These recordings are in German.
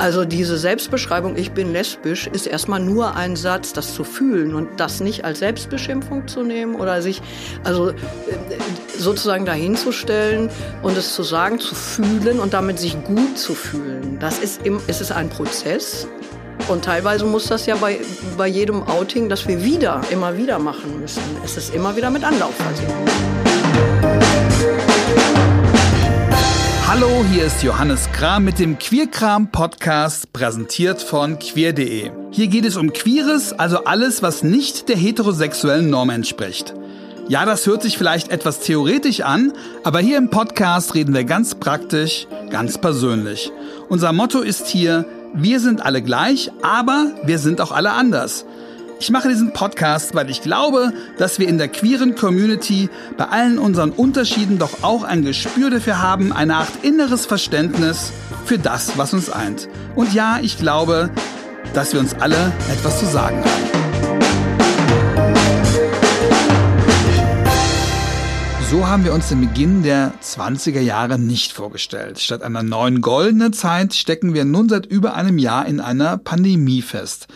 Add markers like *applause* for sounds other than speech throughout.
Also diese Selbstbeschreibung, ich bin lesbisch, ist erstmal nur ein Satz, das zu fühlen und das nicht als Selbstbeschimpfung zu nehmen oder sich also äh, sozusagen dahinzustellen und es zu sagen, zu fühlen und damit sich gut zu fühlen. Das ist, im, es ein Prozess. Und teilweise muss das ja bei, bei jedem Outing, das wir wieder, immer wieder machen müssen. Es ist immer wieder mit Anlauf versehen. Hallo, hier ist Johannes Kram mit dem Queerkram Podcast, präsentiert von queer.de. Hier geht es um Queeres, also alles, was nicht der heterosexuellen Norm entspricht. Ja, das hört sich vielleicht etwas theoretisch an, aber hier im Podcast reden wir ganz praktisch, ganz persönlich. Unser Motto ist hier, wir sind alle gleich, aber wir sind auch alle anders. Ich mache diesen Podcast, weil ich glaube, dass wir in der queeren Community bei allen unseren Unterschieden doch auch ein Gespür dafür haben, eine Art inneres Verständnis für das, was uns eint. Und ja, ich glaube, dass wir uns alle etwas zu sagen haben. So haben wir uns den Beginn der 20er Jahre nicht vorgestellt. Statt einer neuen goldenen Zeit stecken wir nun seit über einem Jahr in einer Pandemie fest.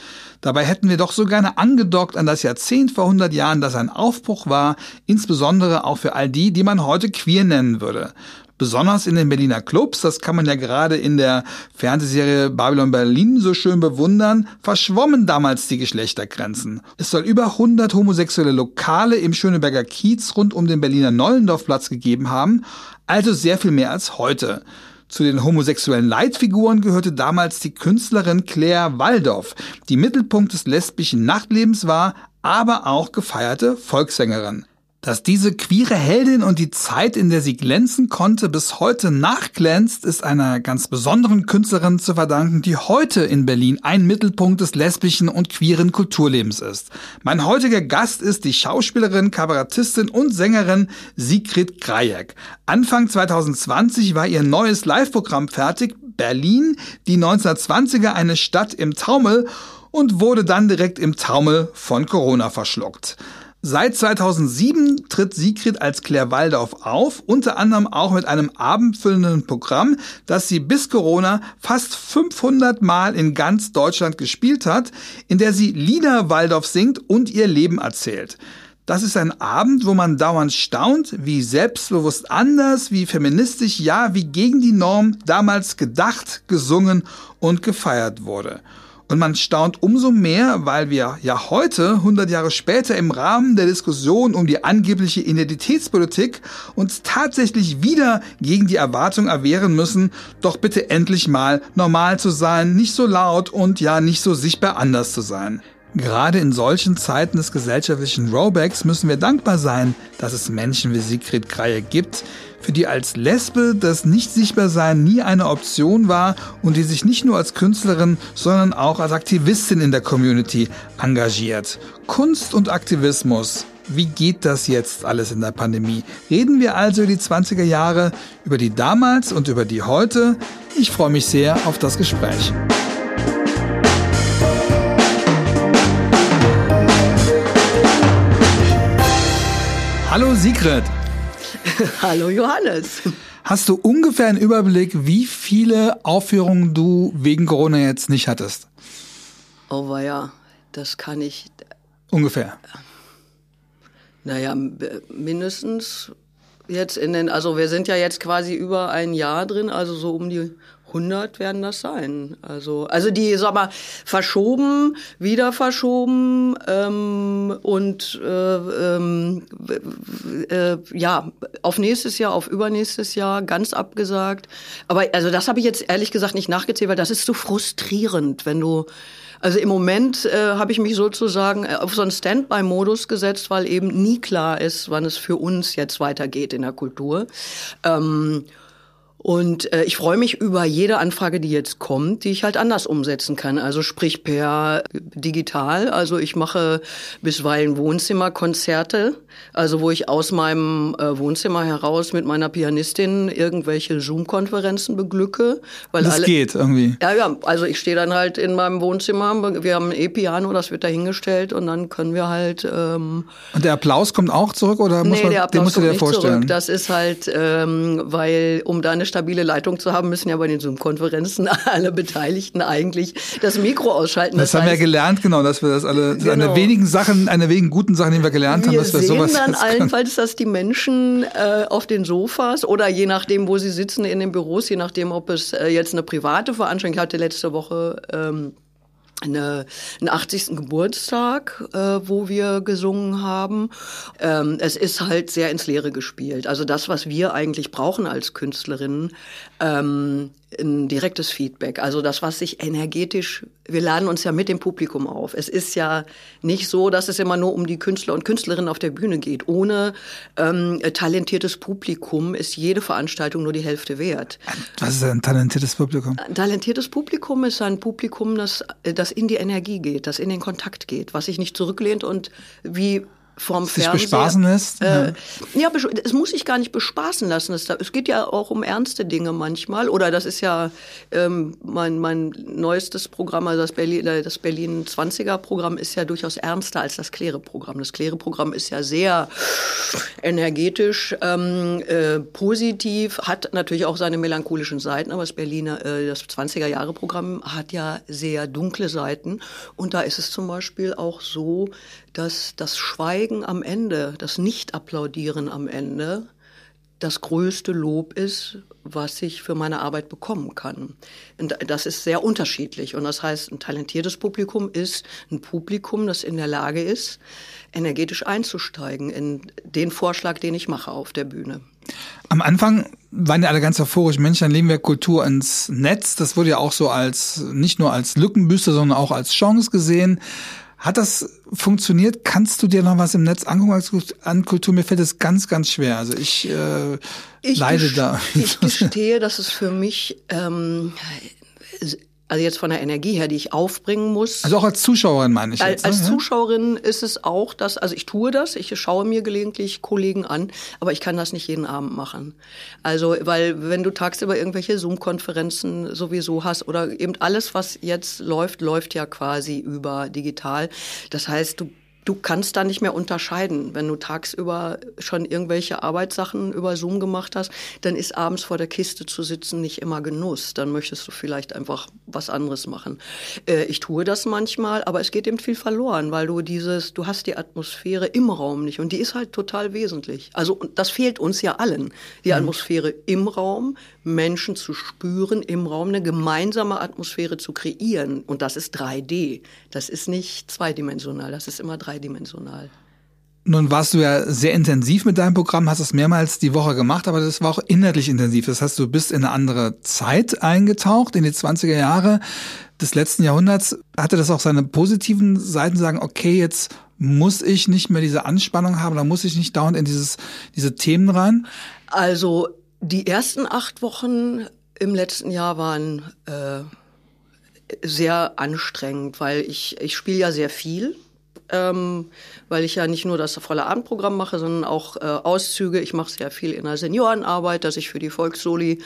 Dabei hätten wir doch so gerne angedockt an das Jahrzehnt vor 100 Jahren, das ein Aufbruch war, insbesondere auch für all die, die man heute queer nennen würde. Besonders in den Berliner Clubs, das kann man ja gerade in der Fernsehserie Babylon Berlin so schön bewundern, verschwommen damals die Geschlechtergrenzen. Es soll über 100 homosexuelle Lokale im Schöneberger Kiez rund um den Berliner Neulendorfplatz gegeben haben, also sehr viel mehr als heute. Zu den homosexuellen Leitfiguren gehörte damals die Künstlerin Claire Waldorf, die Mittelpunkt des lesbischen Nachtlebens war, aber auch gefeierte Volkssängerin. Dass diese queere Heldin und die Zeit, in der sie glänzen konnte, bis heute nachglänzt, ist einer ganz besonderen Künstlerin zu verdanken, die heute in Berlin ein Mittelpunkt des lesbischen und queeren Kulturlebens ist. Mein heutiger Gast ist die Schauspielerin, Kabarettistin und Sängerin Sigrid Grajek. Anfang 2020 war ihr neues Live-Programm fertig, Berlin, die 1920er eine Stadt im Taumel und wurde dann direkt im Taumel von Corona verschluckt. Seit 2007 tritt Sigrid als Claire Waldorf auf, unter anderem auch mit einem abendfüllenden Programm, das sie bis Corona fast 500 Mal in ganz Deutschland gespielt hat, in der sie Lieder Waldorf singt und ihr Leben erzählt. Das ist ein Abend, wo man dauernd staunt, wie selbstbewusst anders, wie feministisch, ja, wie gegen die Norm damals gedacht, gesungen und gefeiert wurde. Und man staunt umso mehr, weil wir ja heute, 100 Jahre später, im Rahmen der Diskussion um die angebliche Identitätspolitik uns tatsächlich wieder gegen die Erwartung erwehren müssen, doch bitte endlich mal normal zu sein, nicht so laut und ja nicht so sichtbar anders zu sein. Gerade in solchen Zeiten des gesellschaftlichen Rollbacks müssen wir dankbar sein, dass es Menschen wie Sigrid Kreie gibt, für die als Lesbe das Nicht-Sichtbar-Sein nie eine Option war und die sich nicht nur als Künstlerin, sondern auch als Aktivistin in der Community engagiert. Kunst und Aktivismus. Wie geht das jetzt alles in der Pandemie? Reden wir also über die 20er Jahre, über die damals und über die heute. Ich freue mich sehr auf das Gespräch. Hallo Sigrid. *laughs* Hallo Johannes. Hast du ungefähr einen Überblick, wie viele Aufführungen du wegen Corona jetzt nicht hattest? Oh ja, das kann ich. Ungefähr. Naja, mindestens jetzt in den, also wir sind ja jetzt quasi über ein Jahr drin, also so um die 100 werden das sein. Also, also die, sag mal, verschoben, wieder verschoben ähm, und äh, ähm, äh, ja, auf nächstes Jahr, auf übernächstes Jahr ganz abgesagt. Aber also das habe ich jetzt ehrlich gesagt nicht nachgezählt, weil das ist so frustrierend, wenn du also im Moment äh, habe ich mich sozusagen äh, auf so einen Standby-Modus gesetzt, weil eben nie klar ist, wann es für uns jetzt weitergeht in der Kultur. Ähm, und äh, ich freue mich über jede Anfrage, die jetzt kommt, die ich halt anders umsetzen kann. Also sprich per digital. Also ich mache bisweilen Wohnzimmerkonzerte, also wo ich aus meinem äh, Wohnzimmer heraus mit meiner Pianistin irgendwelche Zoom-Konferenzen beglücke. Weil das alle, geht irgendwie. Ja, ja. Also ich stehe dann halt in meinem Wohnzimmer. Wir haben ein E-Piano, das wird dahingestellt und dann können wir halt. Ähm, und der Applaus kommt auch zurück oder muss nee, man, der Applaus den musst du dir vorstellen? Zurück. Das ist halt, ähm, weil um deine stabile Leitung zu haben, müssen ja bei den Zoom-Konferenzen *laughs* alle Beteiligten eigentlich das Mikro ausschalten. Das, das haben heißt, wir gelernt, genau, dass wir das alle, genau. eine wenigen Sachen, eine wenigen guten Sachen, die wir gelernt wir haben, dass wir sowas sehen dann allenfalls, dass die Menschen äh, auf den Sofas oder je nachdem, wo sie sitzen in den Büros, je nachdem, ob es äh, jetzt eine private Veranstaltung, ich hatte letzte Woche ähm, eine, einen 80. Geburtstag, äh, wo wir gesungen haben. Ähm, es ist halt sehr ins Leere gespielt. Also das, was wir eigentlich brauchen als Künstlerinnen, ähm, ein direktes Feedback. Also das, was sich energetisch, wir laden uns ja mit dem Publikum auf. Es ist ja nicht so, dass es immer nur um die Künstler und Künstlerinnen auf der Bühne geht. Ohne ähm, talentiertes Publikum ist jede Veranstaltung nur die Hälfte wert. Was ist ein talentiertes Publikum? Ein talentiertes Publikum ist ein Publikum, das, das in die Energie geht, das in den Kontakt geht, was sich nicht zurücklehnt und wie vom sich Fernseher. bespaßen lässt? Äh, ja, es muss sich gar nicht bespaßen lassen. Es, geht ja auch um ernste Dinge manchmal. Oder das ist ja ähm, mein, mein neuestes Programm, also das Berlin, äh, das Berlin 20er Programm ist ja durchaus ernster als das Klere-Programm. Das Klere-Programm ist ja sehr energetisch, ähm, äh, positiv, hat natürlich auch seine melancholischen Seiten, aber das Berliner, äh, das 20er-Jahre-Programm hat ja sehr dunkle Seiten. Und da ist es zum Beispiel auch so, dass das Schweigen am Ende, das Nicht-Applaudieren am Ende, das größte Lob ist, was ich für meine Arbeit bekommen kann. Und das ist sehr unterschiedlich. Und das heißt, ein talentiertes Publikum ist ein Publikum, das in der Lage ist, energetisch einzusteigen in den Vorschlag, den ich mache auf der Bühne. Am Anfang waren ja alle ganz euphorisch, Mensch, dann legen wir Kultur ins Netz. Das wurde ja auch so als, nicht nur als Lückenbüße, sondern auch als Chance gesehen. Hat das funktioniert? Kannst du dir noch was im Netz angucken an Kultur? Mir fällt es ganz, ganz schwer. Also ich, äh, ich leide da. Ich gestehe, dass es für mich ähm, also jetzt von der Energie her, die ich aufbringen muss. Also auch als Zuschauerin meine ich jetzt. Als, ne? Zuschauerin ist es auch, dass, also ich tue das, ich schaue mir gelegentlich Kollegen an, aber ich kann das nicht jeden Abend machen. Also, weil wenn du tagsüber irgendwelche Zoom-Konferenzen sowieso hast oder eben alles, was jetzt läuft, läuft ja quasi über digital. Das heißt, du du kannst da nicht mehr unterscheiden. Wenn du tagsüber schon irgendwelche Arbeitssachen über Zoom gemacht hast, dann ist abends vor der Kiste zu sitzen nicht immer Genuss. Dann möchtest du vielleicht einfach was anderes machen. Äh, ich tue das manchmal, aber es geht eben viel verloren, weil du dieses, du hast die Atmosphäre im Raum nicht und die ist halt total wesentlich. Also das fehlt uns ja allen. Die mhm. Atmosphäre im Raum, Menschen zu spüren im Raum, eine gemeinsame Atmosphäre zu kreieren. Und das ist 3D. Das ist nicht zweidimensional, das ist immer 3D dreidimensional. Nun warst du ja sehr intensiv mit deinem Programm, hast es mehrmals die Woche gemacht, aber das war auch inhaltlich intensiv. Das heißt, du bist in eine andere Zeit eingetaucht, in die 20er Jahre des letzten Jahrhunderts. Hatte das auch seine positiven Seiten, sagen, okay, jetzt muss ich nicht mehr diese Anspannung haben, da muss ich nicht dauernd in dieses, diese Themen rein? Also die ersten acht Wochen im letzten Jahr waren äh, sehr anstrengend, weil ich, ich spiele ja sehr viel ähm, weil ich ja nicht nur das volle Abendprogramm mache, sondern auch äh, Auszüge. Ich mache sehr viel in der Seniorenarbeit, dass ich für die Volkssoli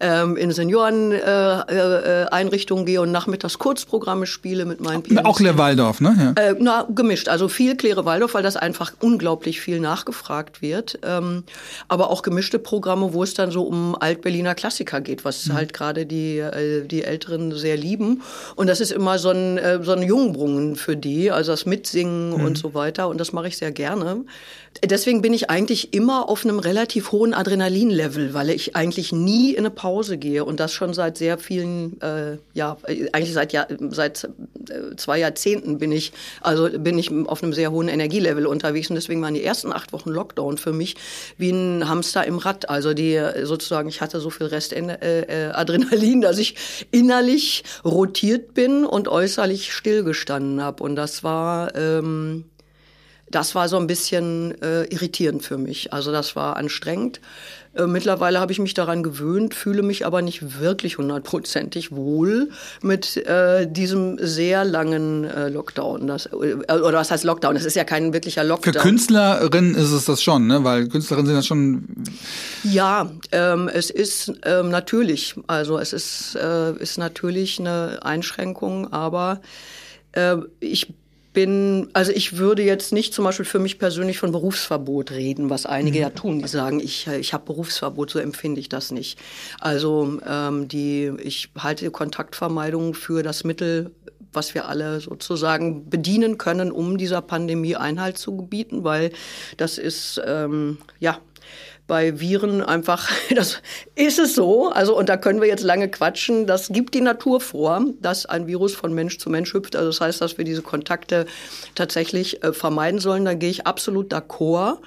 ähm, in Senioreneinrichtungen äh, äh, gehe und nachmittags Kurzprogramme spiele mit meinen Pianisten. Auch Claire Waldorf, ne? Ja. Äh, na, gemischt. Also viel Claire Waldorf, weil das einfach unglaublich viel nachgefragt wird. Ähm, aber auch gemischte Programme, wo es dann so um Altberliner Klassiker geht, was mhm. halt gerade die, die Älteren sehr lieben. Und das ist immer so ein, so ein Jungbrunnen für die, also das Mitsingen singen mhm. und so weiter. Und das mache ich sehr gerne. Deswegen bin ich eigentlich immer auf einem relativ hohen Adrenalinlevel, weil ich eigentlich nie in eine Pause gehe und das schon seit sehr vielen, äh, ja, eigentlich seit ja, seit äh, zwei Jahrzehnten bin ich, also bin ich auf einem sehr hohen Energielevel unterwegs und deswegen waren die ersten acht Wochen Lockdown für mich wie ein Hamster im Rad. Also die sozusagen, ich hatte so viel Rest äh, äh, Adrenalin, dass ich innerlich rotiert bin und äußerlich stillgestanden habe und das war ähm, das war so ein bisschen äh, irritierend für mich. Also das war anstrengend. Äh, mittlerweile habe ich mich daran gewöhnt, fühle mich aber nicht wirklich hundertprozentig wohl mit äh, diesem sehr langen äh, Lockdown. Das, äh, oder was heißt Lockdown? Es ist ja kein wirklicher Lockdown. Für Künstlerinnen ist es das schon, ne? weil Künstlerinnen sind ja schon... Ja, ähm, es ist ähm, natürlich, also es ist, äh, ist natürlich eine Einschränkung, aber äh, ich bin, also ich würde jetzt nicht zum Beispiel für mich persönlich von Berufsverbot reden, was einige mhm. ja tun, die sagen, ich, ich habe Berufsverbot, so empfinde ich das nicht. Also ähm, die, ich halte Kontaktvermeidung für das Mittel, was wir alle sozusagen bedienen können, um dieser Pandemie Einhalt zu gebieten, weil das ist ähm, ja bei Viren einfach, *laughs* das ist es so. Also, und da können wir jetzt lange quatschen. Das gibt die Natur vor, dass ein Virus von Mensch zu Mensch hüpft. Also, das heißt, dass wir diese Kontakte tatsächlich äh, vermeiden sollen. Da gehe ich absolut d'accord.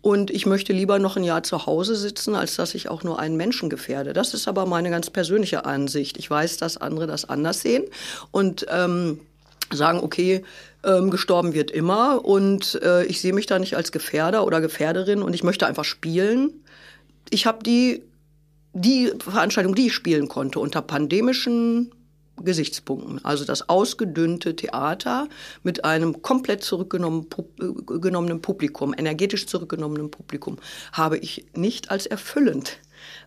Und ich möchte lieber noch ein Jahr zu Hause sitzen, als dass ich auch nur einen Menschen gefährde. Das ist aber meine ganz persönliche Ansicht. Ich weiß, dass andere das anders sehen. Und, ähm, sagen, okay, ähm, gestorben wird immer und äh, ich sehe mich da nicht als Gefährder oder Gefährderin und ich möchte einfach spielen. Ich habe die, die Veranstaltung, die ich spielen konnte, unter pandemischen Gesichtspunkten. Also das ausgedünnte Theater mit einem komplett zurückgenommenen Publikum, energetisch zurückgenommenen Publikum, habe ich nicht als erfüllend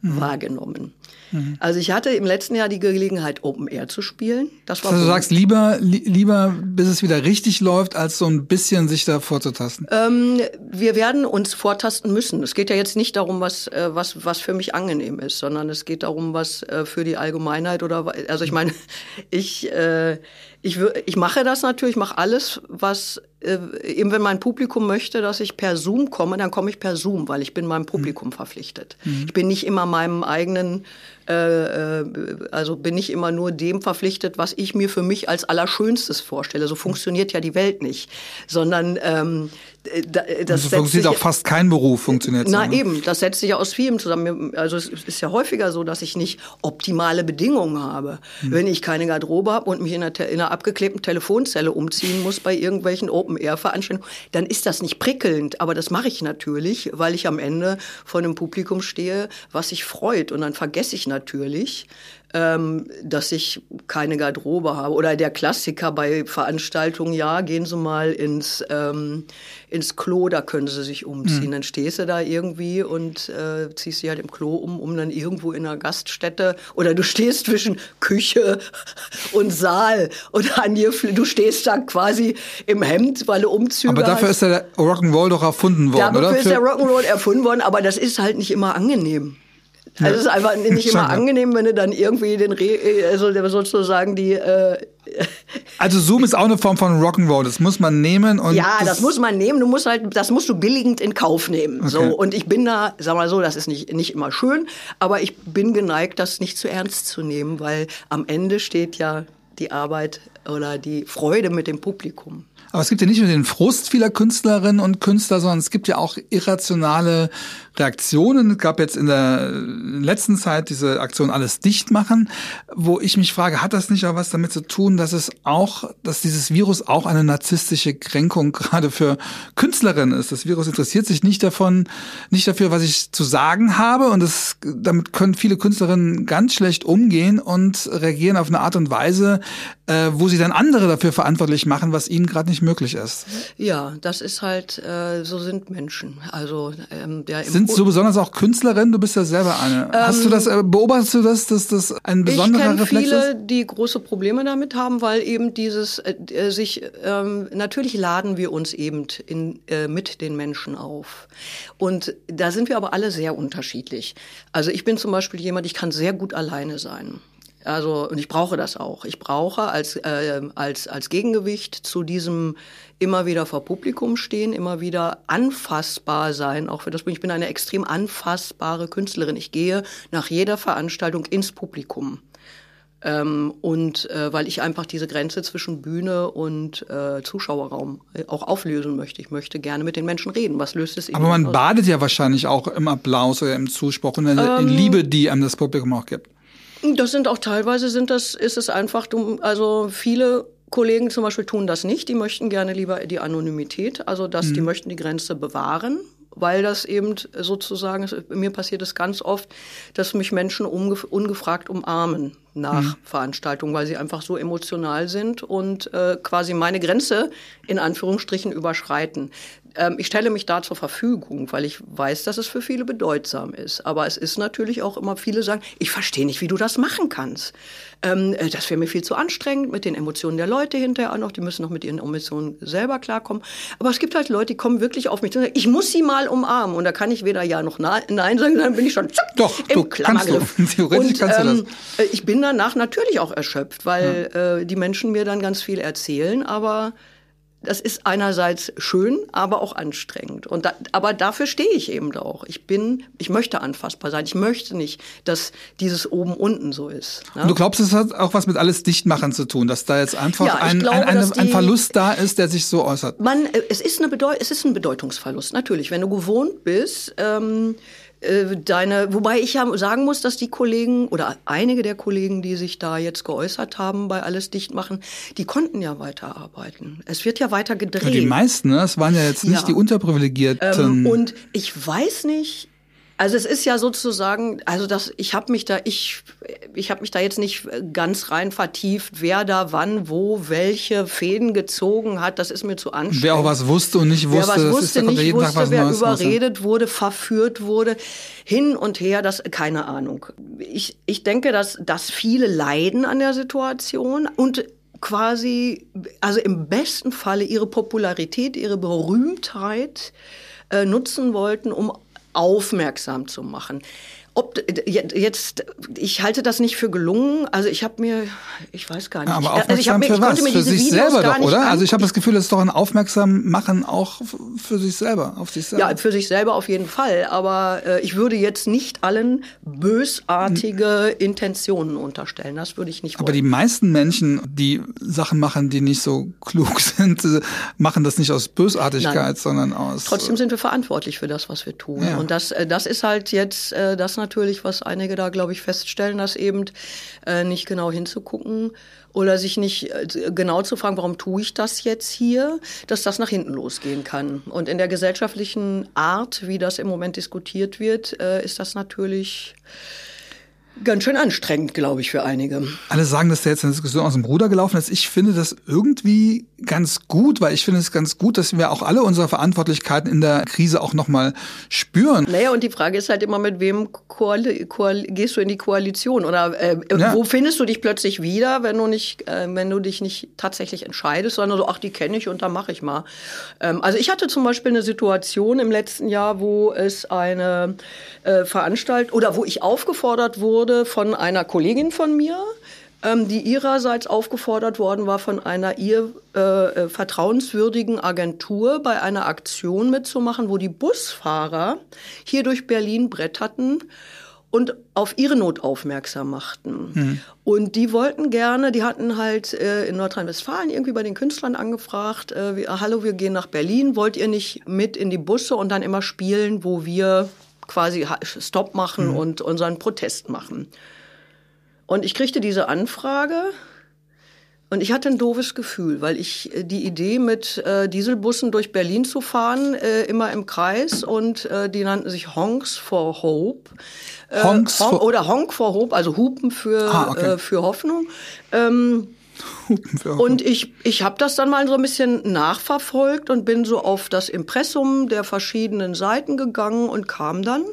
mhm. wahrgenommen. Mhm. Also ich hatte im letzten Jahr die Gelegenheit, Open Air zu spielen. Das war also du sagst lieber, li lieber, bis es wieder richtig läuft, als so ein bisschen sich da vorzutasten. Ähm, wir werden uns vortasten müssen. Es geht ja jetzt nicht darum, was, äh, was, was für mich angenehm ist, sondern es geht darum, was äh, für die Allgemeinheit oder, also ich meine, *laughs* ich, äh, ich, ich mache das natürlich, ich mache alles, was äh, eben wenn mein Publikum möchte, dass ich per Zoom komme, dann komme ich per Zoom, weil ich bin meinem Publikum mhm. verpflichtet. Mhm. Ich bin nicht immer meinem eigenen äh, äh, also bin ich immer nur dem verpflichtet, was ich mir für mich als Allerschönstes vorstelle. So funktioniert ja die Welt nicht, sondern ähm, äh, das also funktioniert auch fast kein Beruf funktioniert. Na so, ne? eben, das setzt sich ja aus vielem zusammen. Also es ist ja häufiger so, dass ich nicht optimale Bedingungen habe. Hm. Wenn ich keine Garderobe habe und mich in einer, in einer abgeklebten Telefonzelle umziehen muss bei irgendwelchen Open-Air-Veranstaltungen, dann ist das nicht prickelnd. Aber das mache ich natürlich, weil ich am Ende vor einem Publikum stehe, was sich freut. Und dann vergesse ich natürlich, ähm, dass ich keine Garderobe habe. Oder der Klassiker bei Veranstaltungen, ja, gehen Sie mal ins, ähm, ins Klo, da können Sie sich umziehen. Mhm. Dann stehst du da irgendwie und äh, ziehst dich halt im Klo um, um dann irgendwo in einer Gaststätte oder du stehst zwischen Küche und Saal und an dir, du stehst da quasi im Hemd, weil du Umzüge Aber dafür hast. ist der Rock'n'Roll doch erfunden worden, dafür oder? Dafür ist der Rock'n'Roll erfunden worden, aber das ist halt nicht immer angenehm. Also es ist einfach nicht immer angenehm, wenn du dann irgendwie den Re also sozusagen die äh Also Zoom ist auch eine Form von Rock'n'Roll, das muss man nehmen und Ja, das, das, muss man nehmen, du musst halt das musst du billigend in Kauf nehmen. Okay. So und ich bin da, sag mal so, das ist nicht nicht immer schön, aber ich bin geneigt, das nicht zu ernst zu nehmen, weil am Ende steht ja die Arbeit oder die Freude mit dem Publikum. Aber es gibt ja nicht nur den Frust vieler Künstlerinnen und Künstler, sondern es gibt ja auch irrationale Reaktionen. Es gab jetzt in der letzten Zeit diese Aktion Alles dicht machen, wo ich mich frage, hat das nicht auch was damit zu tun, dass es auch, dass dieses Virus auch eine narzisstische Kränkung *laughs* gerade für Künstlerinnen ist? Das Virus interessiert sich nicht davon, nicht dafür, was ich zu sagen habe und das, damit können viele Künstlerinnen ganz schlecht umgehen und reagieren auf eine Art und Weise, äh, wo sie dann andere dafür verantwortlich machen, was ihnen gerade nicht möglich ist. Ja, das ist halt, äh, so sind Menschen. Also ähm, der sind sind so besonders auch Künstlerin? Du bist ja selber eine. Ähm, Hast du das, äh, beobachtest du das, dass das ein besonderer ich Reflex viele, ist? die große Probleme damit haben, weil eben dieses äh, äh, sich, ähm, natürlich laden wir uns eben in, äh, mit den Menschen auf. Und da sind wir aber alle sehr unterschiedlich. Also ich bin zum Beispiel jemand, ich kann sehr gut alleine sein. Also und ich brauche das auch. Ich brauche als äh, als als Gegengewicht zu diesem immer wieder vor Publikum stehen, immer wieder anfassbar sein. Auch für das ich bin eine extrem anfassbare Künstlerin. Ich gehe nach jeder Veranstaltung ins Publikum. Ähm, und äh, weil ich einfach diese Grenze zwischen Bühne und äh, Zuschauerraum äh, auch auflösen möchte. Ich möchte gerne mit den Menschen reden. Was löst es eben Aber man aus? badet ja wahrscheinlich auch im Applaus oder im Zuspruch und in, ähm, in Liebe, die einem das Publikum auch gibt. Das sind auch teilweise sind das, ist es einfach, also viele Kollegen zum Beispiel tun das nicht. Die möchten gerne lieber die Anonymität, also dass mhm. die möchten die Grenze bewahren, weil das eben sozusagen, mir passiert es ganz oft, dass mich Menschen ungefragt umarmen nach mhm. Veranstaltungen, weil sie einfach so emotional sind und äh, quasi meine Grenze in Anführungsstrichen überschreiten. Ähm, ich stelle mich da zur Verfügung, weil ich weiß, dass es für viele bedeutsam ist. Aber es ist natürlich auch immer, viele sagen, ich verstehe nicht, wie du das machen kannst. Ähm, äh, das wäre mir viel zu anstrengend mit den Emotionen der Leute hinterher auch noch. Die müssen noch mit ihren Emotionen selber klarkommen. Aber es gibt halt Leute, die kommen wirklich auf mich und sagen, ich muss sie mal umarmen. Und da kann ich weder ja noch nein sagen, dann bin ich schon zack, Doch, im du Klammergriff. Kannst du. *laughs* Theoretisch und, kannst du das. Ähm, ich bin danach natürlich auch erschöpft, weil ja. äh, die Menschen mir dann ganz viel erzählen, aber das ist einerseits schön, aber auch anstrengend. Und da, aber dafür stehe ich eben auch. Ich bin, ich möchte anfassbar sein. Ich möchte nicht, dass dieses oben unten so ist. Ne? Du glaubst, es hat auch was mit alles dichtmachen zu tun, dass da jetzt einfach ja, ein, glaube, ein, ein, ein, Verlust da ist, der sich so äußert. Man, äh, es ist eine Bedeu es ist ein Bedeutungsverlust natürlich, wenn du gewohnt bist. Ähm, äh, deine, wobei ich ja sagen muss, dass die Kollegen oder einige der Kollegen, die sich da jetzt geäußert haben bei alles dicht machen, die konnten ja weiterarbeiten. Es wird ja weiter gedreht. Ja, die meisten, ne? Es waren ja jetzt nicht ja. die Unterprivilegierten. Ähm, und ich weiß nicht, also es ist ja sozusagen, also das, ich habe mich da, ich, ich habe mich da jetzt nicht ganz rein vertieft, wer da wann, wo, welche Fäden gezogen hat. Das ist mir zu anstrengend. Wer auch was wusste und nicht wusste, wer was wusste, ist nicht wusste, wer Neues überredet wurde, verführt wurde, hin und her, das keine Ahnung. Ich, ich denke, dass, dass viele leiden an der Situation und quasi, also im besten Falle ihre Popularität, ihre Berühmtheit äh, nutzen wollten, um aufmerksam zu machen. Ob jetzt, ich halte das nicht für gelungen. Also ich habe mir, ich weiß gar nicht. aber aufmerksam also ich mir, für was? Für sich Videos selber doch, oder? Also ich habe das Gefühl, es ist doch ein aufmerksam machen auch für sich selber, auf sich selber. Ja, für sich selber auf jeden Fall. Aber äh, ich würde jetzt nicht allen bösartige Intentionen unterstellen. Das würde ich nicht. Wollen. Aber die meisten Menschen, die Sachen machen, die nicht so klug *laughs* sind, machen das nicht aus Bösartigkeit, Nein. sondern aus. Trotzdem sind wir verantwortlich für das, was wir tun. Ja. Und das, äh, das ist halt jetzt äh, das natürlich, was einige da, glaube ich, feststellen, dass eben äh, nicht genau hinzugucken oder sich nicht äh, genau zu fragen, warum tue ich das jetzt hier, dass das nach hinten losgehen kann. Und in der gesellschaftlichen Art, wie das im Moment diskutiert wird, äh, ist das natürlich ganz schön anstrengend, glaube ich, für einige. Alle sagen, dass der jetzt eine Diskussion aus dem Ruder gelaufen ist. Ich finde das irgendwie ganz gut, weil ich finde es ganz gut, dass wir auch alle unsere Verantwortlichkeiten in der Krise auch nochmal spüren. Naja, und die Frage ist halt immer, mit wem Koali Koal gehst du in die Koalition? Oder äh, ja. wo findest du dich plötzlich wieder, wenn du nicht, äh, wenn du dich nicht tatsächlich entscheidest, sondern so, ach, die kenne ich und da mache ich mal. Ähm, also ich hatte zum Beispiel eine Situation im letzten Jahr, wo es eine äh, Veranstaltung oder wo ich aufgefordert wurde von einer Kollegin von mir, ähm, die ihrerseits aufgefordert worden war, von einer ihr äh, äh, vertrauenswürdigen Agentur bei einer Aktion mitzumachen, wo die Busfahrer hier durch Berlin bretterten und auf ihre Not aufmerksam machten. Mhm. Und die wollten gerne, die hatten halt äh, in Nordrhein-Westfalen irgendwie bei den Künstlern angefragt, äh, wie, hallo, wir gehen nach Berlin, wollt ihr nicht mit in die Busse und dann immer spielen, wo wir quasi Stopp machen mhm. und unseren Protest machen. Und ich kriegte diese Anfrage und ich hatte ein doofes Gefühl, weil ich äh, die Idee mit äh, Dieselbussen durch Berlin zu fahren, äh, immer im Kreis und äh, die nannten sich Honks for Hope. Äh, Honks Hon oder Honk for Hope, also Hupen für, ah, okay. äh, für Hoffnung. Ähm, Hupen für Hoffnung. Und ich, ich habe das dann mal so ein bisschen nachverfolgt und bin so auf das Impressum der verschiedenen Seiten gegangen und kam dann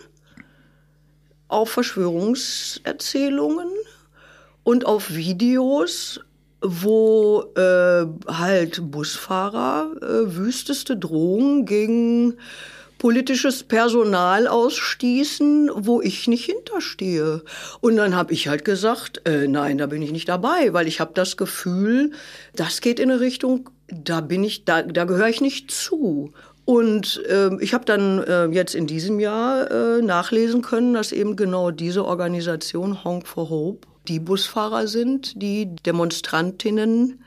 auf Verschwörungserzählungen und auf Videos, wo äh, halt Busfahrer äh, wüsteste Drohungen gegen politisches Personal ausstießen, wo ich nicht hinterstehe. Und dann habe ich halt gesagt, äh, nein, da bin ich nicht dabei, weil ich habe das Gefühl, das geht in eine Richtung, da bin ich, da, da gehöre ich nicht zu. Und äh, ich habe dann äh, jetzt in diesem Jahr äh, nachlesen können, dass eben genau diese Organisation Honk for Hope die Busfahrer sind, die Demonstrantinnen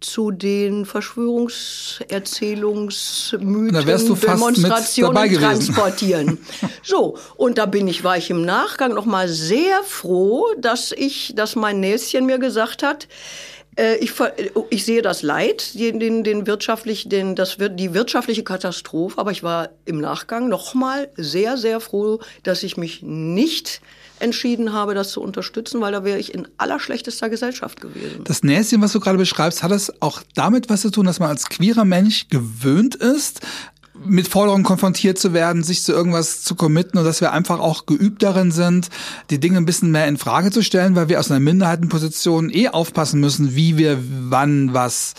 zu den Verschwörungserzählungsmythen, Demonstrationen transportieren. *laughs* so, und da bin ich, war ich im Nachgang noch mal sehr froh, dass ich, dass mein Näschen mir gesagt hat, äh, ich, ich sehe das Leid, den, den, den wirtschaftlich, den, das wird die wirtschaftliche Katastrophe, aber ich war im Nachgang noch mal sehr, sehr froh, dass ich mich nicht entschieden habe, das zu unterstützen, weil da wäre ich in allerschlechtester Gesellschaft gewesen. Das Näschen, was du gerade beschreibst, hat es auch damit was zu tun, dass man als queerer Mensch gewöhnt ist, mit Forderungen konfrontiert zu werden, sich zu irgendwas zu committen und dass wir einfach auch geübt darin sind, die Dinge ein bisschen mehr in Frage zu stellen, weil wir aus einer Minderheitenposition eh aufpassen müssen, wie wir wann was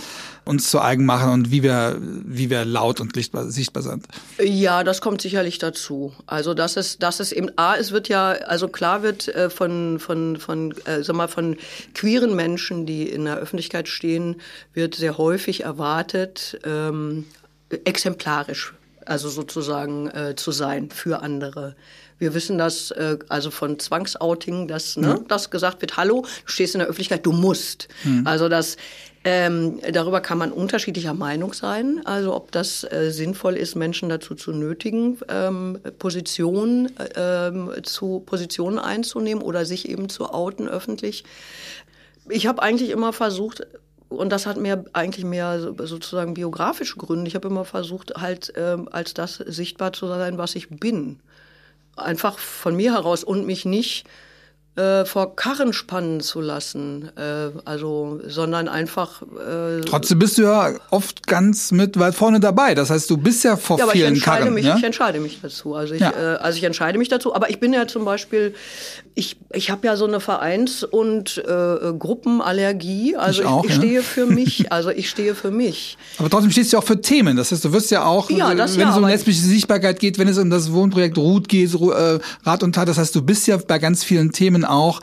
uns zu eigen machen und wie wir, wie wir laut und lichtbar, sichtbar sind. Ja, das kommt sicherlich dazu. Also das ist, das ist eben, A, es wird ja, also klar wird äh, von, von, von, äh, sag mal, von queeren Menschen, die in der Öffentlichkeit stehen, wird sehr häufig erwartet, ähm, exemplarisch, also sozusagen äh, zu sein für andere. Wir wissen das äh, also von Zwangsouting, dass ne, mhm. das gesagt wird, hallo, du stehst in der Öffentlichkeit, du musst. Mhm. Also das ähm, darüber kann man unterschiedlicher Meinung sein. Also ob das äh, sinnvoll ist, Menschen dazu zu nötigen, ähm, Positionen, äh, zu Positionen einzunehmen oder sich eben zu outen öffentlich. Ich habe eigentlich immer versucht, und das hat mir eigentlich mehr sozusagen biografische Gründe. Ich habe immer versucht, halt ähm, als das sichtbar zu sein, was ich bin. Einfach von mir heraus und mich nicht äh, vor Karren spannen zu lassen, äh, also, sondern einfach. Äh, Trotzdem bist du ja oft ganz mit weit vorne dabei. Das heißt, du bist ja vor ja, vielen ich Karren. Mich, ja? Ich entscheide mich dazu. Also ich, ja. äh, also ich entscheide mich dazu. Aber ich bin ja zum Beispiel, ich, ich habe ja so eine Vereins- und äh, Gruppenallergie. Also ich, auch, ich, ich stehe für *laughs* mich. Also ich stehe für mich. Aber trotzdem stehst du auch für Themen. Das heißt, du wirst ja auch, ja, wenn es um lesbische Sichtbarkeit geht, wenn es um das Wohnprojekt Ruth geht, äh, Rat und Tat. Das heißt, du bist ja bei ganz vielen Themen auch